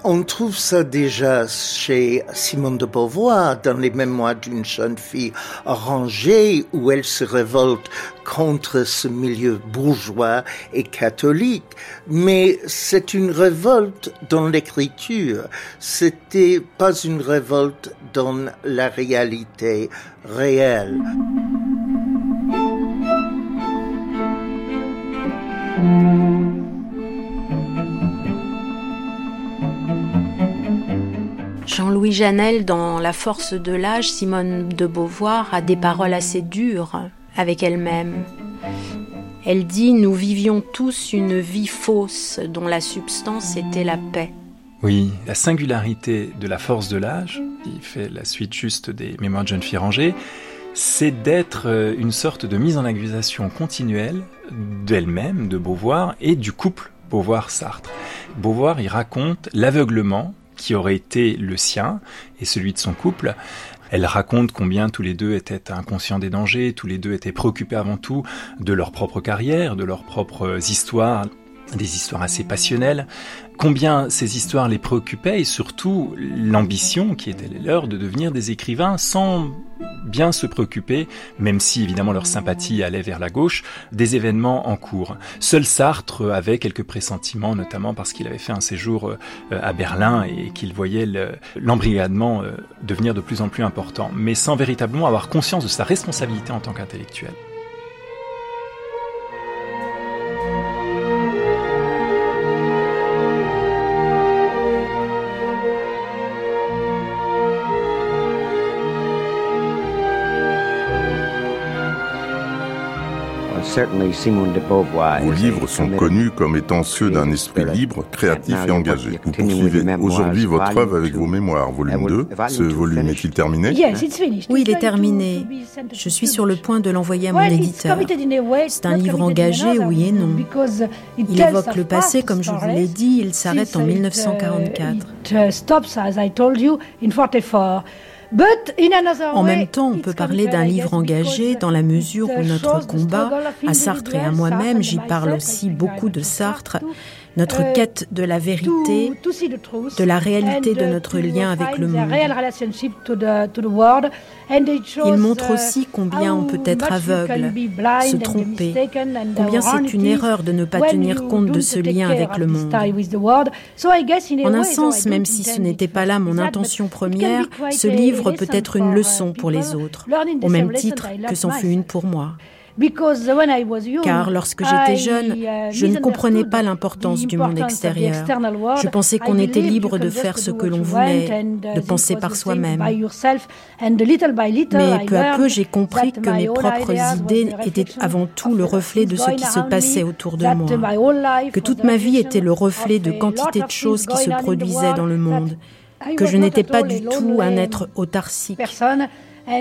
On trouve ça déjà chez Simone de Beauvoir dans les mémoires d'une jeune fille rangée où elle se révolte contre ce milieu bourgeois et catholique. Mais c'est une révolte dans l'écriture. C'était pas une révolte dans la réalité réelle. Jean-Louis Janel, dans La force de l'âge, Simone de Beauvoir a des paroles assez dures avec elle-même. Elle dit Nous vivions tous une vie fausse dont la substance était la paix. Oui, la singularité de la force de l'âge, qui fait la suite juste des Mémoires de jeune fille rangée, c'est d'être euh, une sorte de mise en accusation continuelle d'elle-même, de Beauvoir, et du couple Beauvoir-Sartre. Beauvoir y raconte l'aveuglement qui aurait été le sien et celui de son couple. Elle raconte combien tous les deux étaient inconscients des dangers, tous les deux étaient préoccupés avant tout de leur propre carrière, de leurs propres histoires, des histoires assez passionnelles, combien ces histoires les préoccupaient et surtout l'ambition qui était leur de devenir des écrivains sans bien se préoccuper, même si évidemment leur sympathie allait vers la gauche, des événements en cours. Seul Sartre avait quelques pressentiments, notamment parce qu'il avait fait un séjour euh, à Berlin et qu'il voyait l'embrigadement euh, devenir de plus en plus important, mais sans véritablement avoir conscience de sa responsabilité en tant qu'intellectuel. Vos livres sont connus comme étant ceux d'un esprit libre, créatif et engagé. Vous poursuivez aujourd'hui votre œuvre avec vos mémoires, volume 2. Ce volume est-il terminé Oui, il est terminé. Je suis sur le point de l'envoyer à mon éditeur. C'est un livre engagé, oui et non. Il évoque le passé, comme je vous l'ai dit, il s'arrête en 1944. En même temps, on peut parler d'un livre engagé dans la mesure où notre combat, à Sartre et à moi-même, j'y parle aussi beaucoup de Sartre, notre euh, quête de la vérité, de la réalité de notre lien avec le monde. Il montre aussi combien on peut être aveugle, se tromper, combien c'est une erreur de ne pas tenir compte de ce lien avec le monde. En un sens, même si ce n'était pas là mon intention première, ce livre peut être une leçon pour les autres, au même titre que c'en fut une pour moi. Car lorsque j'étais jeune, uh, je ne comprenais pas l'importance du monde extérieur. Je pensais qu'on était libre de faire ce que l'on voulait, uh, de penser par soi-même. Mais peu à peu, j'ai compris que mes propres idées étaient avant tout le reflet de ce qui se passait autour de moi, que toute ma vie était le reflet de quantité de choses qui se produisaient dans le monde, que je n'étais pas du tout un être autarcique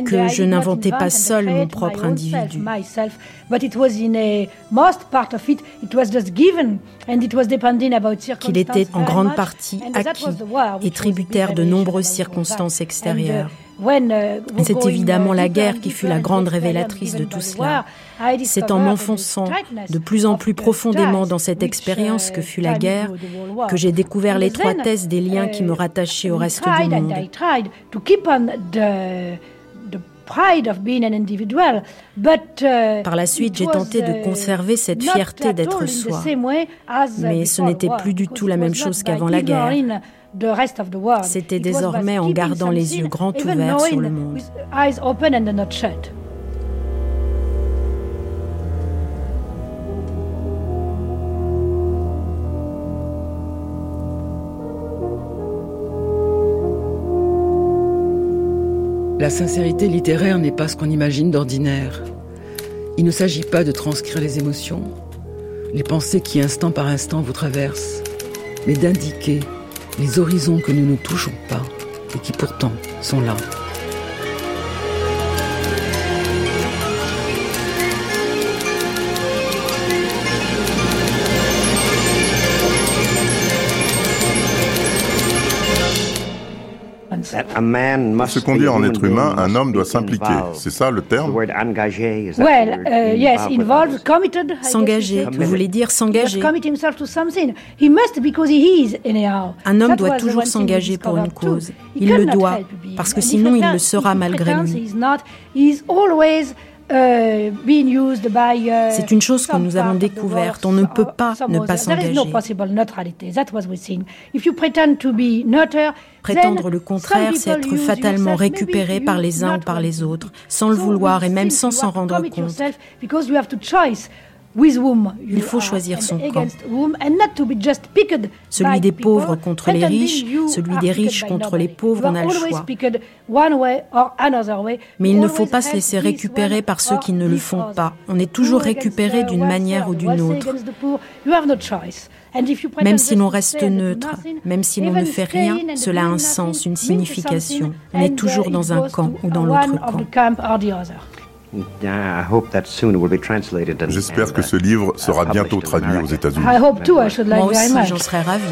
que je n'inventais pas seul mon propre individu. Qu'il était en grande partie acquis et tributaire de nombreuses circonstances extérieures. Uh, C'est évidemment la guerre qui fut la grande révélatrice de tout cela. C'est en m'enfonçant de plus en plus profondément dans cette expérience que fut la guerre que j'ai découvert l'étroitesse des liens qui me rattachaient au reste du monde. Uh, Par la suite, j'ai tenté de uh, conserver cette fierté d'être soi. Mais ce n'était plus du tout la même chose qu'avant la guerre. C'était désormais en gardant les yeux grands ouverts sur le monde. La sincérité littéraire n'est pas ce qu'on imagine d'ordinaire. Il ne s'agit pas de transcrire les émotions, les pensées qui instant par instant vous traversent, mais d'indiquer les horizons que nous ne touchons pas et qui pourtant sont là. Pour se conduire en être humain, un homme doit s'impliquer. C'est ça le terme Well, uh, yes, involved, committed. S'engager, vous voulez dire s'engager. Un homme doit toujours s'engager pour une cause. Il le doit, parce que sinon il le sera malgré lui. Uh, uh, C'est une chose que nous avons découverte. On ne peut pas ne pas s'engager. Prétendre le contraire, c'est être fatalement récupéré par les uns ou par les autres, sans le vouloir et même sans s'en rendre compte. Il faut choisir son camp. Celui des pauvres contre les riches, celui des riches contre les pauvres, on a le choix. Mais il ne faut pas se laisser récupérer par ceux qui ne le font pas. On est toujours récupéré d'une manière ou d'une autre. Même si l'on reste neutre, même si l'on ne fait rien, cela a un sens, une signification. On est toujours dans un camp ou dans l'autre camp. J'espère que ce livre sera bientôt traduit aux États-Unis. Moi aussi, j'en serais ravie.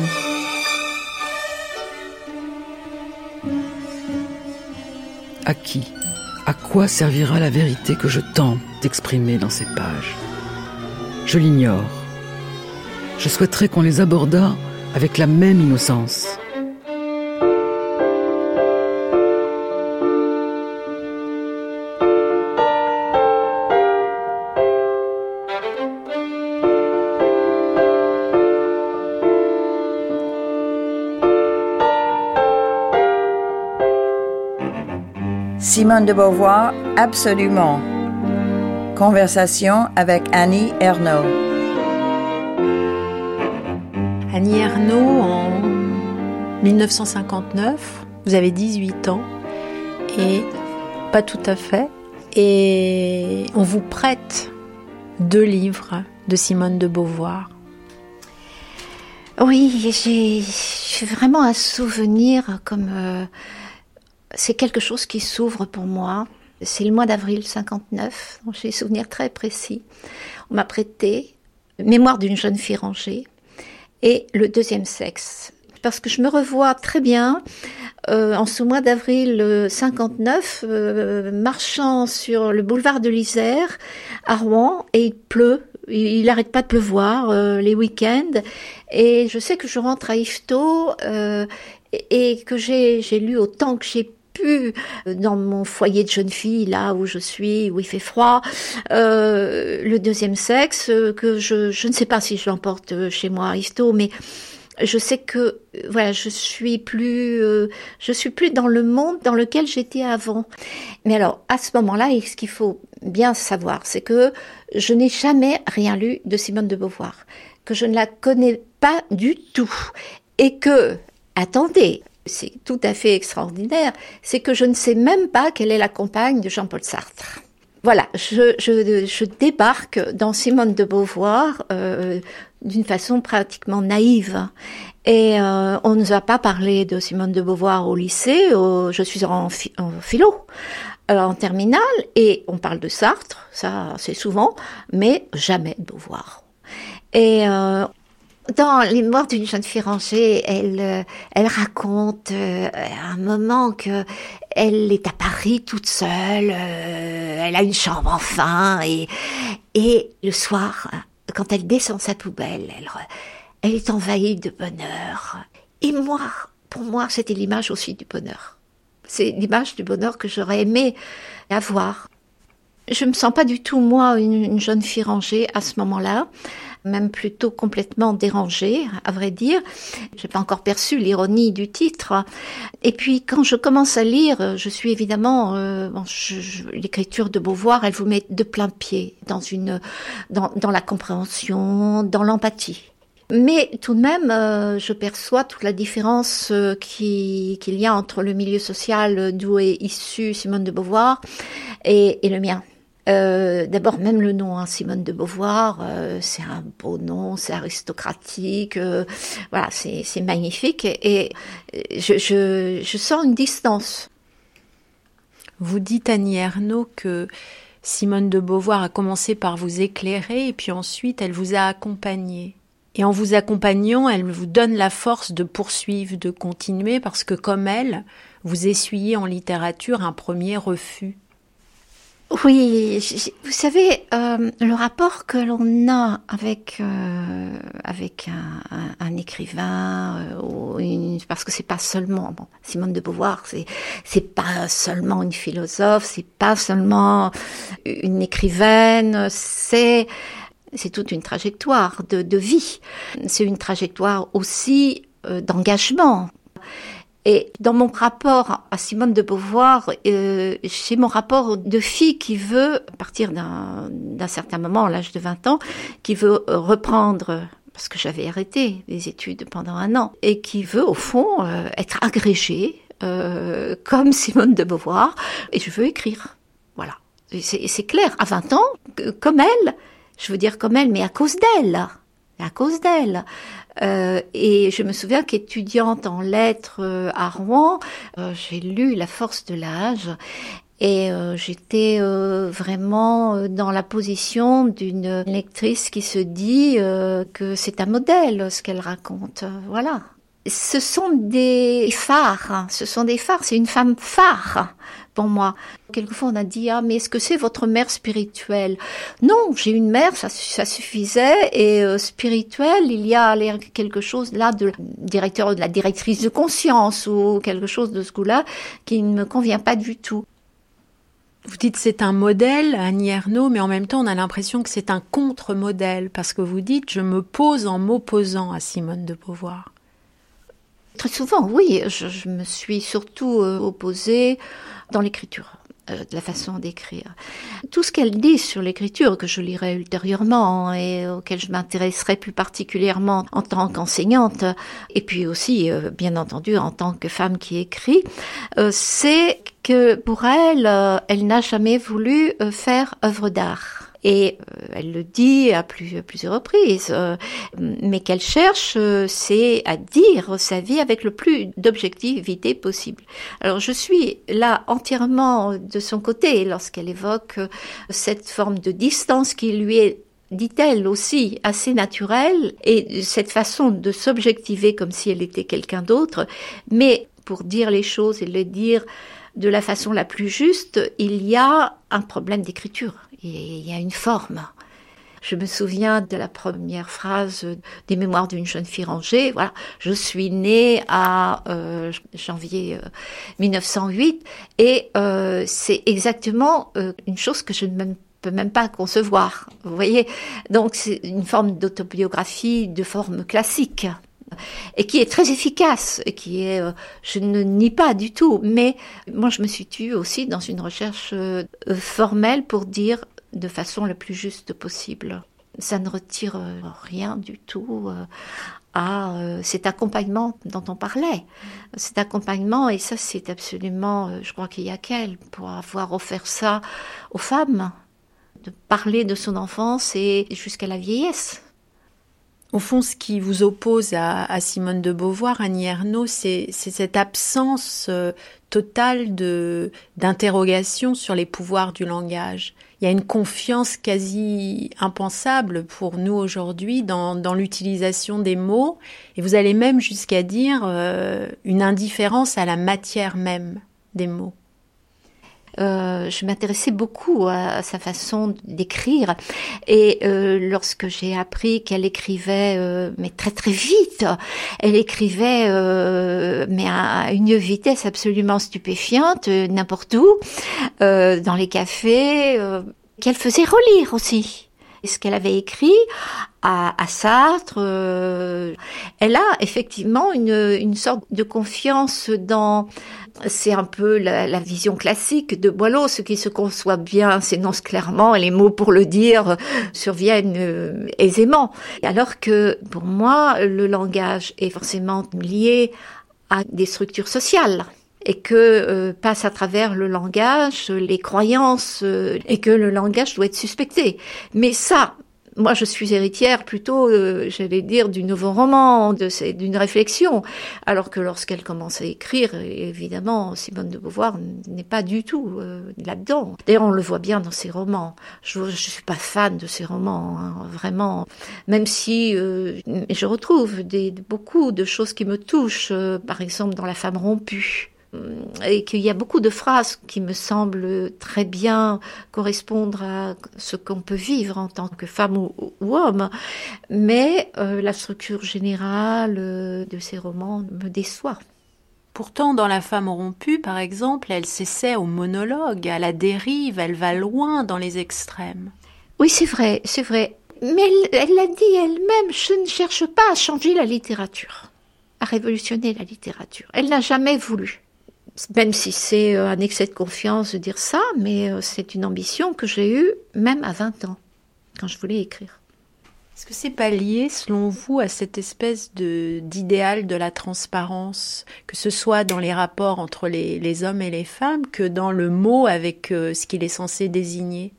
À qui À quoi servira la vérité que je tente d'exprimer dans ces pages? Je l'ignore. Je souhaiterais qu'on les abordât avec la même innocence. Simone de Beauvoir, absolument. Conversation avec Annie Ernaux. Annie Ernaux, en 1959, vous avez 18 ans et pas tout à fait. Et on vous prête deux livres de Simone de Beauvoir. Oui, j'ai vraiment un souvenir comme euh, c'est quelque chose qui s'ouvre pour moi. C'est le mois d'avril 59, donc j'ai des souvenirs très précis. On m'a prêté Mémoire d'une jeune fille rangée et Le deuxième sexe. Parce que je me revois très bien euh, en ce mois d'avril 59, euh, marchant sur le boulevard de l'Isère à Rouen et il pleut. Il n'arrête pas de pleuvoir euh, les week-ends. Et je sais que je rentre à Ifto et que j'ai lu autant que j'ai euh, dans mon foyer de jeune fille, là où je suis, où il fait froid. Euh, le deuxième sexe, euh, que je, ne sais pas si je l'emporte chez moi à Isto, mais je sais que voilà, je suis plus, je suis plus dans le monde dans lequel j'étais avant. Mais alors, à ce moment-là, ce qu'il faut bien savoir, c'est que je n'ai jamais rien lu de Simone de Beauvoir, que je ne la connais pas du tout, et que, attendez, c'est tout à fait extraordinaire, c'est que je ne sais même pas quelle est la compagne de Jean-Paul Sartre. Voilà, je, débarque dans Simone de Beauvoir euh, d'une façon pratiquement naïve. Et euh, on ne nous a pas parlé de Simone de Beauvoir au lycée, je suis en, philo, euh, en terminale, et on parle de Sartre, ça c'est souvent, mais jamais de Beauvoir. Et dans Les Morts d'une jeune fille rangée, elle, euh, elle raconte euh, un moment que elle est à Paris toute seule, euh, elle a une chambre enfin, et, le soir, quand elle descend sa poubelle, elle, est envahie de bonheur. Et moi, pour moi, c'était l'image aussi du bonheur. C'est l'image du bonheur que j'aurais aimé avoir. Je me sens pas du tout, moi, une jeune fille rangée à ce moment-là même plutôt complètement dérangée, à vrai dire. J'ai pas encore perçu l'ironie du titre. Et puis quand je commence à lire, je suis évidemment euh, l'écriture de Beauvoir, elle vous met de plein pied dans une dans, la compréhension, dans l'empathie. Mais tout de même, euh, je perçois toute la différence euh, qu'il y a entre le milieu social d'où est issue Simone de Beauvoir et le mien. Euh, D'abord, même le nom, hein, Simone de Beauvoir, euh, c'est un beau nom, c'est aristocratique, euh, voilà, c'est magnifique, et, je, je, sens une distance. Vous dites, Annie Ernaux, que Simone de Beauvoir a commencé par vous éclairer, et puis ensuite, elle vous a accompagné. Et en vous accompagnant, elle vous donne la force de poursuivre, de continuer, parce que comme elle, vous essuyez en littérature un premier refus oui, vous savez, euh, le rapport que l'on a avec euh, avec un, écrivain, euh, parce que c'est pas seulement bon, Simone de Beauvoir, c'est c'est pas seulement une philosophe, c'est pas seulement une écrivaine, c'est c'est toute une trajectoire de, de vie. C'est une trajectoire aussi d'engagement. Et dans mon rapport à Simone de Beauvoir, euh, j'ai mon rapport de fille qui veut, à partir d'un certain moment, à l'âge de 20 ans, qui veut reprendre parce que j'avais arrêté les études pendant un an, et qui veut au fond euh, être agrégée euh, comme Simone de Beauvoir, et je veux écrire. Voilà. C'est clair, à 20 ans, comme elle, je veux dire comme elle, mais à cause d'elle, à cause d'elle. Euh, et je me souviens qu'étudiante en lettres euh, à Rouen, euh, j'ai lu La force de l'âge et j'étais vraiment dans la position d'une lectrice qui se dit que c'est un modèle ce qu'elle raconte. Voilà ce sont des phares, hein. ce sont des phares, c'est une femme phare pour moi. Quelquefois on a dit ah mais est-ce que c'est votre mère spirituelle? Non, j'ai une mère, ça, ça suffisait et euh, spirituelle, il y a quelque chose là de directeur de la directrice de conscience ou quelque chose de ce goût-là qui ne me convient pas du tout. Vous dites c'est un modèle, Annie Ernaux, mais en même temps on a l'impression que c'est un contre-modèle parce que vous dites je me pose en m'opposant à Simone de Beauvoir. Très souvent, oui. Je, me suis surtout euh, opposée dans l'écriture euh, de la façon d'écrire. Tout ce qu'elle dit sur l'écriture, que je lirai ultérieurement et auquel je m'intéresserai plus particulièrement en tant qu'enseignante, et puis aussi, euh, bien entendu, en tant que femme qui écrit, c'est que pour elle, elle n'a jamais voulu faire œuvre d'art. Et euh, elle le dit à, plusieurs reprises. Euh, mais qu'elle cherche, euh, c'est à dire sa vie avec le plus d'objectivité possible. Alors je suis là entièrement de son côté lorsqu'elle évoque cette forme de distance qui lui est dit-elle aussi, assez naturelle, et cette façon de s'objectiver comme si elle était quelqu'un d'autre, mais pour dire les choses et les dire de la façon la plus juste, il y a un problème d'écriture il y a une forme. Je me souviens de la première phrase des Mémoires d'une jeune fille rangée. Voilà, je suis née à euh, janvier 1908 euh, et euh, c'est exactement une chose que je ne peux même pas concevoir. Vous voyez, donc c'est une forme d'autobiographie de forme classique et qui est très efficace, et qui est, je ne nie pas du tout, mais moi je me situe aussi dans une recherche formelle pour dire de façon la plus juste possible. Ça ne retire euh, rien du tout euh, à euh, cet accompagnement dont on parlait. Cet accompagnement, et ça c'est absolument, je crois qu'il y a qu'elle pour avoir offert ça aux femmes, de parler de son enfance et jusqu'à la vieillesse. Au fond, ce qui vous oppose à, Simone de Beauvoir, Annie Ernaux, c'est cette absence totale de d'interrogation sur les pouvoirs du langage il y a une confiance quasi impensable pour nous aujourd'hui dans, dans l'utilisation des mots, et vous allez même jusqu'à dire euh, une indifférence à la matière même des mots. Euh, je m'intéressais beaucoup à, sa façon d'écrire. Et euh, lorsque j'ai appris qu'elle écrivait, euh, mais très très vite, elle écrivait, mais à une vitesse absolument stupéfiante, n'importe où, dans les cafés, qu'elle faisait relire aussi ce qu'elle avait écrit à, à Sartre. Euh, elle a effectivement une, une sorte de confiance dans c'est un peu la, la, vision classique de Boileau, ce qui se conçoit bien s'énonce clairement et les mots pour le dire surviennent euh, aisément. Alors que pour moi, le langage est forcément lié à des structures sociales et que euh, passe à travers le langage les croyances euh, et que le langage doit être suspecté. Mais ça, moi, je suis héritière plutôt, euh, j'allais dire, du nouveau roman, d'une réflexion, alors que lorsqu'elle commence à écrire, évidemment, Simone de Beauvoir n'est pas du tout euh, là-dedans. D'ailleurs, on le voit bien dans ses romans. Je ne suis pas fan de ses romans, hein, vraiment, même si euh, je retrouve beaucoup de choses qui me touchent, par exemple dans La femme rompue et qu'il y a beaucoup de phrases qui me semblent très bien correspondre à ce qu'on peut vivre en tant que femme ou, homme, mais euh, la structure générale euh, de ces romans me déçoit. Pourtant, dans La femme rompue, par exemple, elle s'essaie au monologue, à la dérive, elle va loin dans les extrêmes. Oui, c'est vrai, c'est vrai. Mais elle l'a dit elle-même, je ne cherche pas à changer la littérature, à révolutionner la littérature. Elle n'a jamais voulu même si c'est euh, un excès de confiance de dire ça, mais euh, c'est une ambition que j'ai eue même à 20 ans, quand je voulais écrire. Est-ce que c'est pas lié, selon vous, à cette espèce de d'idéal de la transparence, que ce soit dans les rapports entre les, hommes et les femmes, que dans le mot avec euh, ce qu'il est censé désigner?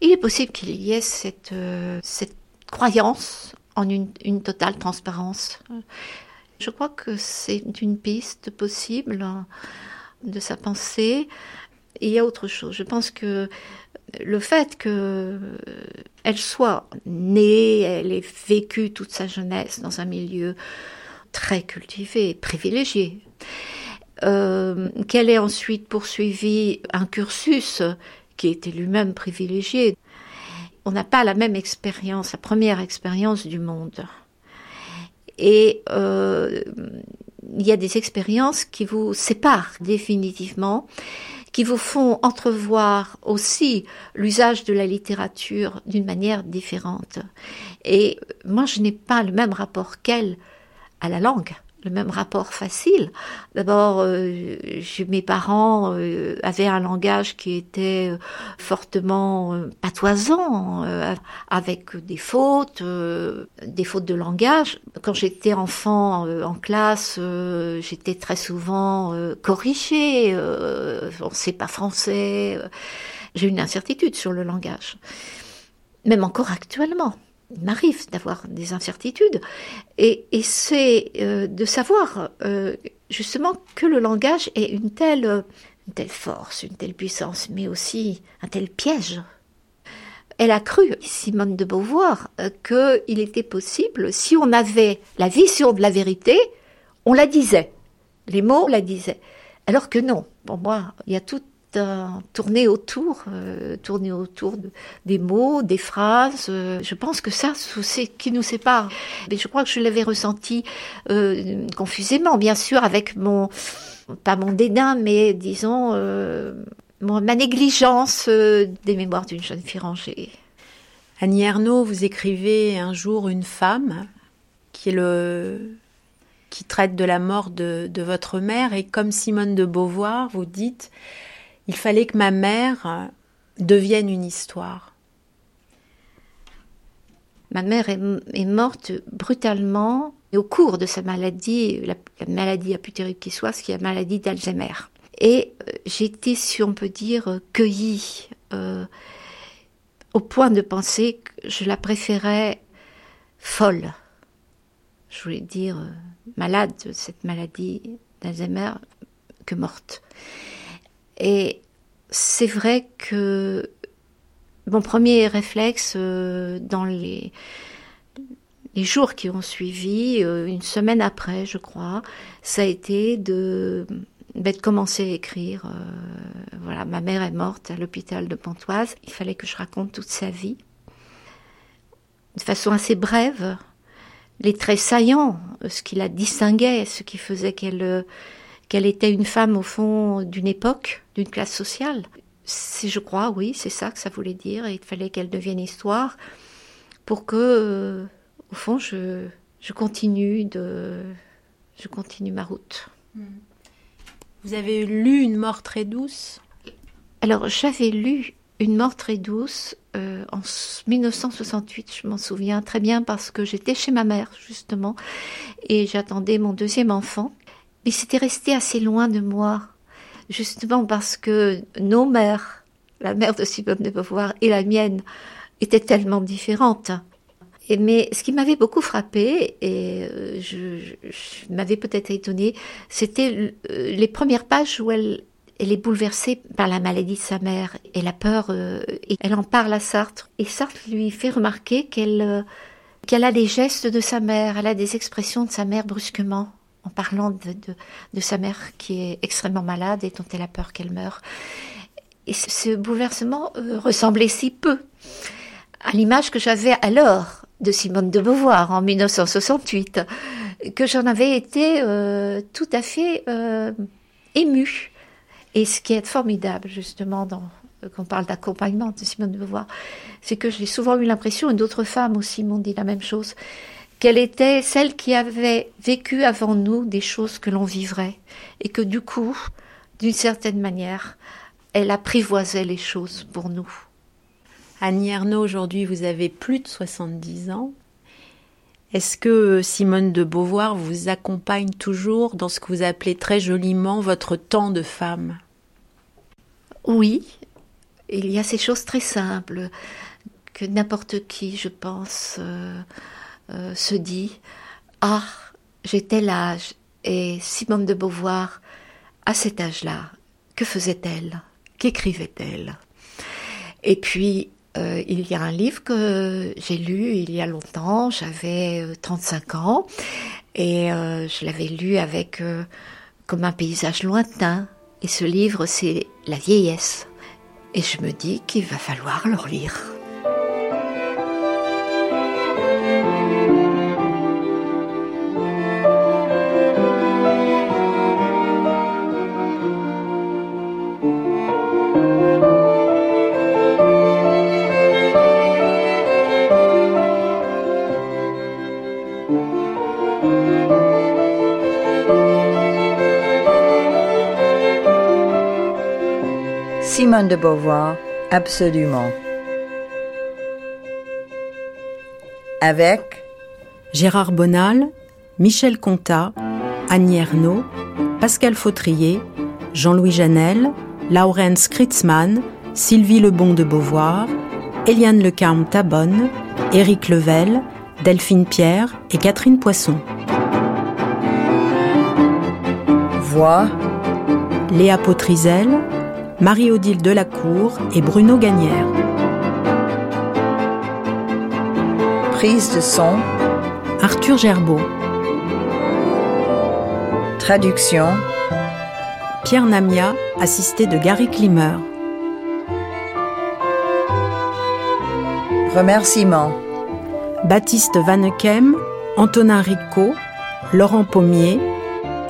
Il est possible qu'il y ait cette, cette croyance en une totale transparence. Je crois que c'est une piste possible hein, de sa pensée. Il y a autre chose. Je pense que le fait qu'elle soit née, elle ait vécu toute sa jeunesse dans un milieu très cultivé, privilégié, euh, qu'elle ait ensuite poursuivi un cursus qui était lui-même privilégié. On n'a pas la même expérience, la première expérience du monde. Et euh, il y a des expériences qui vous séparent définitivement, qui vous font entrevoir aussi l'usage de la littérature d'une manière différente. Et moi, je n'ai pas le même rapport qu'elle à la langue le même rapport facile. D'abord, euh, mes parents euh, avaient un langage qui était euh, fortement euh, patoisant, avec des fautes, des fautes de langage. Quand j'étais enfant en classe, j'étais très souvent corrigée. on ne sait pas français. J'ai une incertitude sur le langage, même encore actuellement il m'arrive d'avoir des incertitudes, et, c'est euh, de savoir euh, justement que le langage est une telle, force, une telle puissance, mais aussi un tel piège. Elle a cru, Simone de Beauvoir, euh, qu'il était possible, si on avait la vision de la vérité, on la disait. Les mots la disaient. Alors que non, pour moi, il y a tout tourner autour, euh, tourner autour des mots, des phrases. Euh, je pense que ça, c'est qui nous sépare. Mais je crois que je l'avais ressenti euh, confusément, bien sûr, avec mon, pas mon dédain, mais disons ma négligence des mémoires d'une jeune fille rangée. Annie Ernaux, vous écrivez un jour une femme qui traite de la mort de, de votre mère et comme Simone de Beauvoir, vous dites il fallait que ma mère devienne une histoire. Ma mère est, morte brutalement au cours de sa maladie, la, maladie la plus terrible qui soit, ce qui est la maladie d'Alzheimer. Et euh, j'étais, si on peut dire, cueillie euh, au point de penser que je la préférais folle. Je voulais dire euh, malade de cette maladie d'Alzheimer que morte. Et c'est vrai que mon premier réflexe euh, dans les, jours qui ont suivi, euh, une semaine après, je crois, ça a été de, ben, commencer à écrire. Euh, voilà, ma mère est morte à l'hôpital de Pontoise. Il fallait que je raconte toute sa vie de façon assez brève, les traits saillants, ce qui la distinguait, ce qui faisait qu'elle qu'elle était une femme au fond d'une époque, d'une classe sociale. C'est, je crois, oui, c'est ça que ça voulait dire. Et il fallait qu'elle devienne histoire pour que, euh, au fond, je, je continue de, je continue ma route. Hmm. Vous avez lu Une mort très douce? Alors, j'avais lu Une mort très douce euh, en 1968, je m'en souviens très bien parce que j'étais chez ma mère, justement, et j'attendais mon deuxième enfant. Mais c'était resté assez loin de moi, justement parce que nos mères, la mère de Simone de Beauvoir et la mienne, étaient tellement différentes. Et, mais ce qui m'avait beaucoup frappé, et euh, je, m'avais peut-être étonnée, c'était euh, les premières pages où elle, est bouleversée par la maladie de sa mère et la peur. Euh, et elle en parle à Sartre. Et Sartre lui fait remarquer qu'elle a des gestes de sa mère, elle a des expressions de sa mère brusquement en parlant de, sa mère qui est extrêmement malade et dont elle a peur qu'elle meure. Et ce bouleversement euh, ressemblait si peu à l'image que j'avais alors de Simone de Beauvoir en 1968, que j'en avais été euh, tout à fait euh, émue. Et ce qui est formidable, justement, dans, quand on parle d'accompagnement de Simone de Beauvoir, c'est que j'ai souvent eu l'impression, et d'autres femmes aussi m'ont dit la même chose, qu'elle était celle qui avait vécu avant nous des choses que l'on vivrait, et que du coup, d'une certaine manière, elle apprivoisait les choses pour nous. Annie Ernaux, aujourd'hui, vous avez plus de 70 ans. Est-ce que Simone de Beauvoir vous accompagne toujours dans ce que vous appelez très joliment votre temps de femme? Oui, il y a ces choses très simples que n'importe qui, je pense, euh, euh, se dit Ah, j'ai tel âge. Et Simone de Beauvoir, à cet âge-là, que faisait-elle? Qu'écrivait-elle? Et puis, euh, il y a un livre que j'ai lu il y a longtemps, j'avais 35 ans, et je l'avais lu avec comme un paysage lointain. Et ce livre, c'est La vieillesse et je me dis qu'il va falloir le relire. Simone de Beauvoir, absolument. Avec Gérard Bonal, Michel Contat, Annie Ernaux, Pascal Fautrier, Jean-Louis Janel, Laurence Kritzmann, Sylvie Lebon de Beauvoir, Eliane Lecarme Tabonne, Éric Level, Delphine Pierre et Catherine Poisson. Voix Léa Potrizel, Marie-Odile Delacour et Bruno Gagnère. Prise de son Arthur Gerbeau. Traduction Pierre Namia, assisté de Gary Klimmer. Remerciements Baptiste Vanekem, Antonin Rico, Laurent Pommier,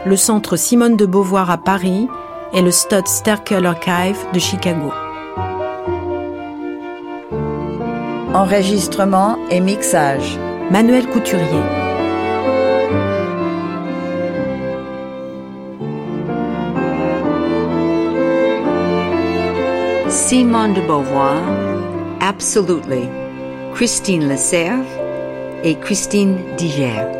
le Centre Simone de Beauvoir à Paris et le Stud Sterkel Archive de Chicago. Enregistrement et mixage. Manuel Couturier. Simone de Beauvoir, Absolutely, Christine Lecerf et Christine Diger.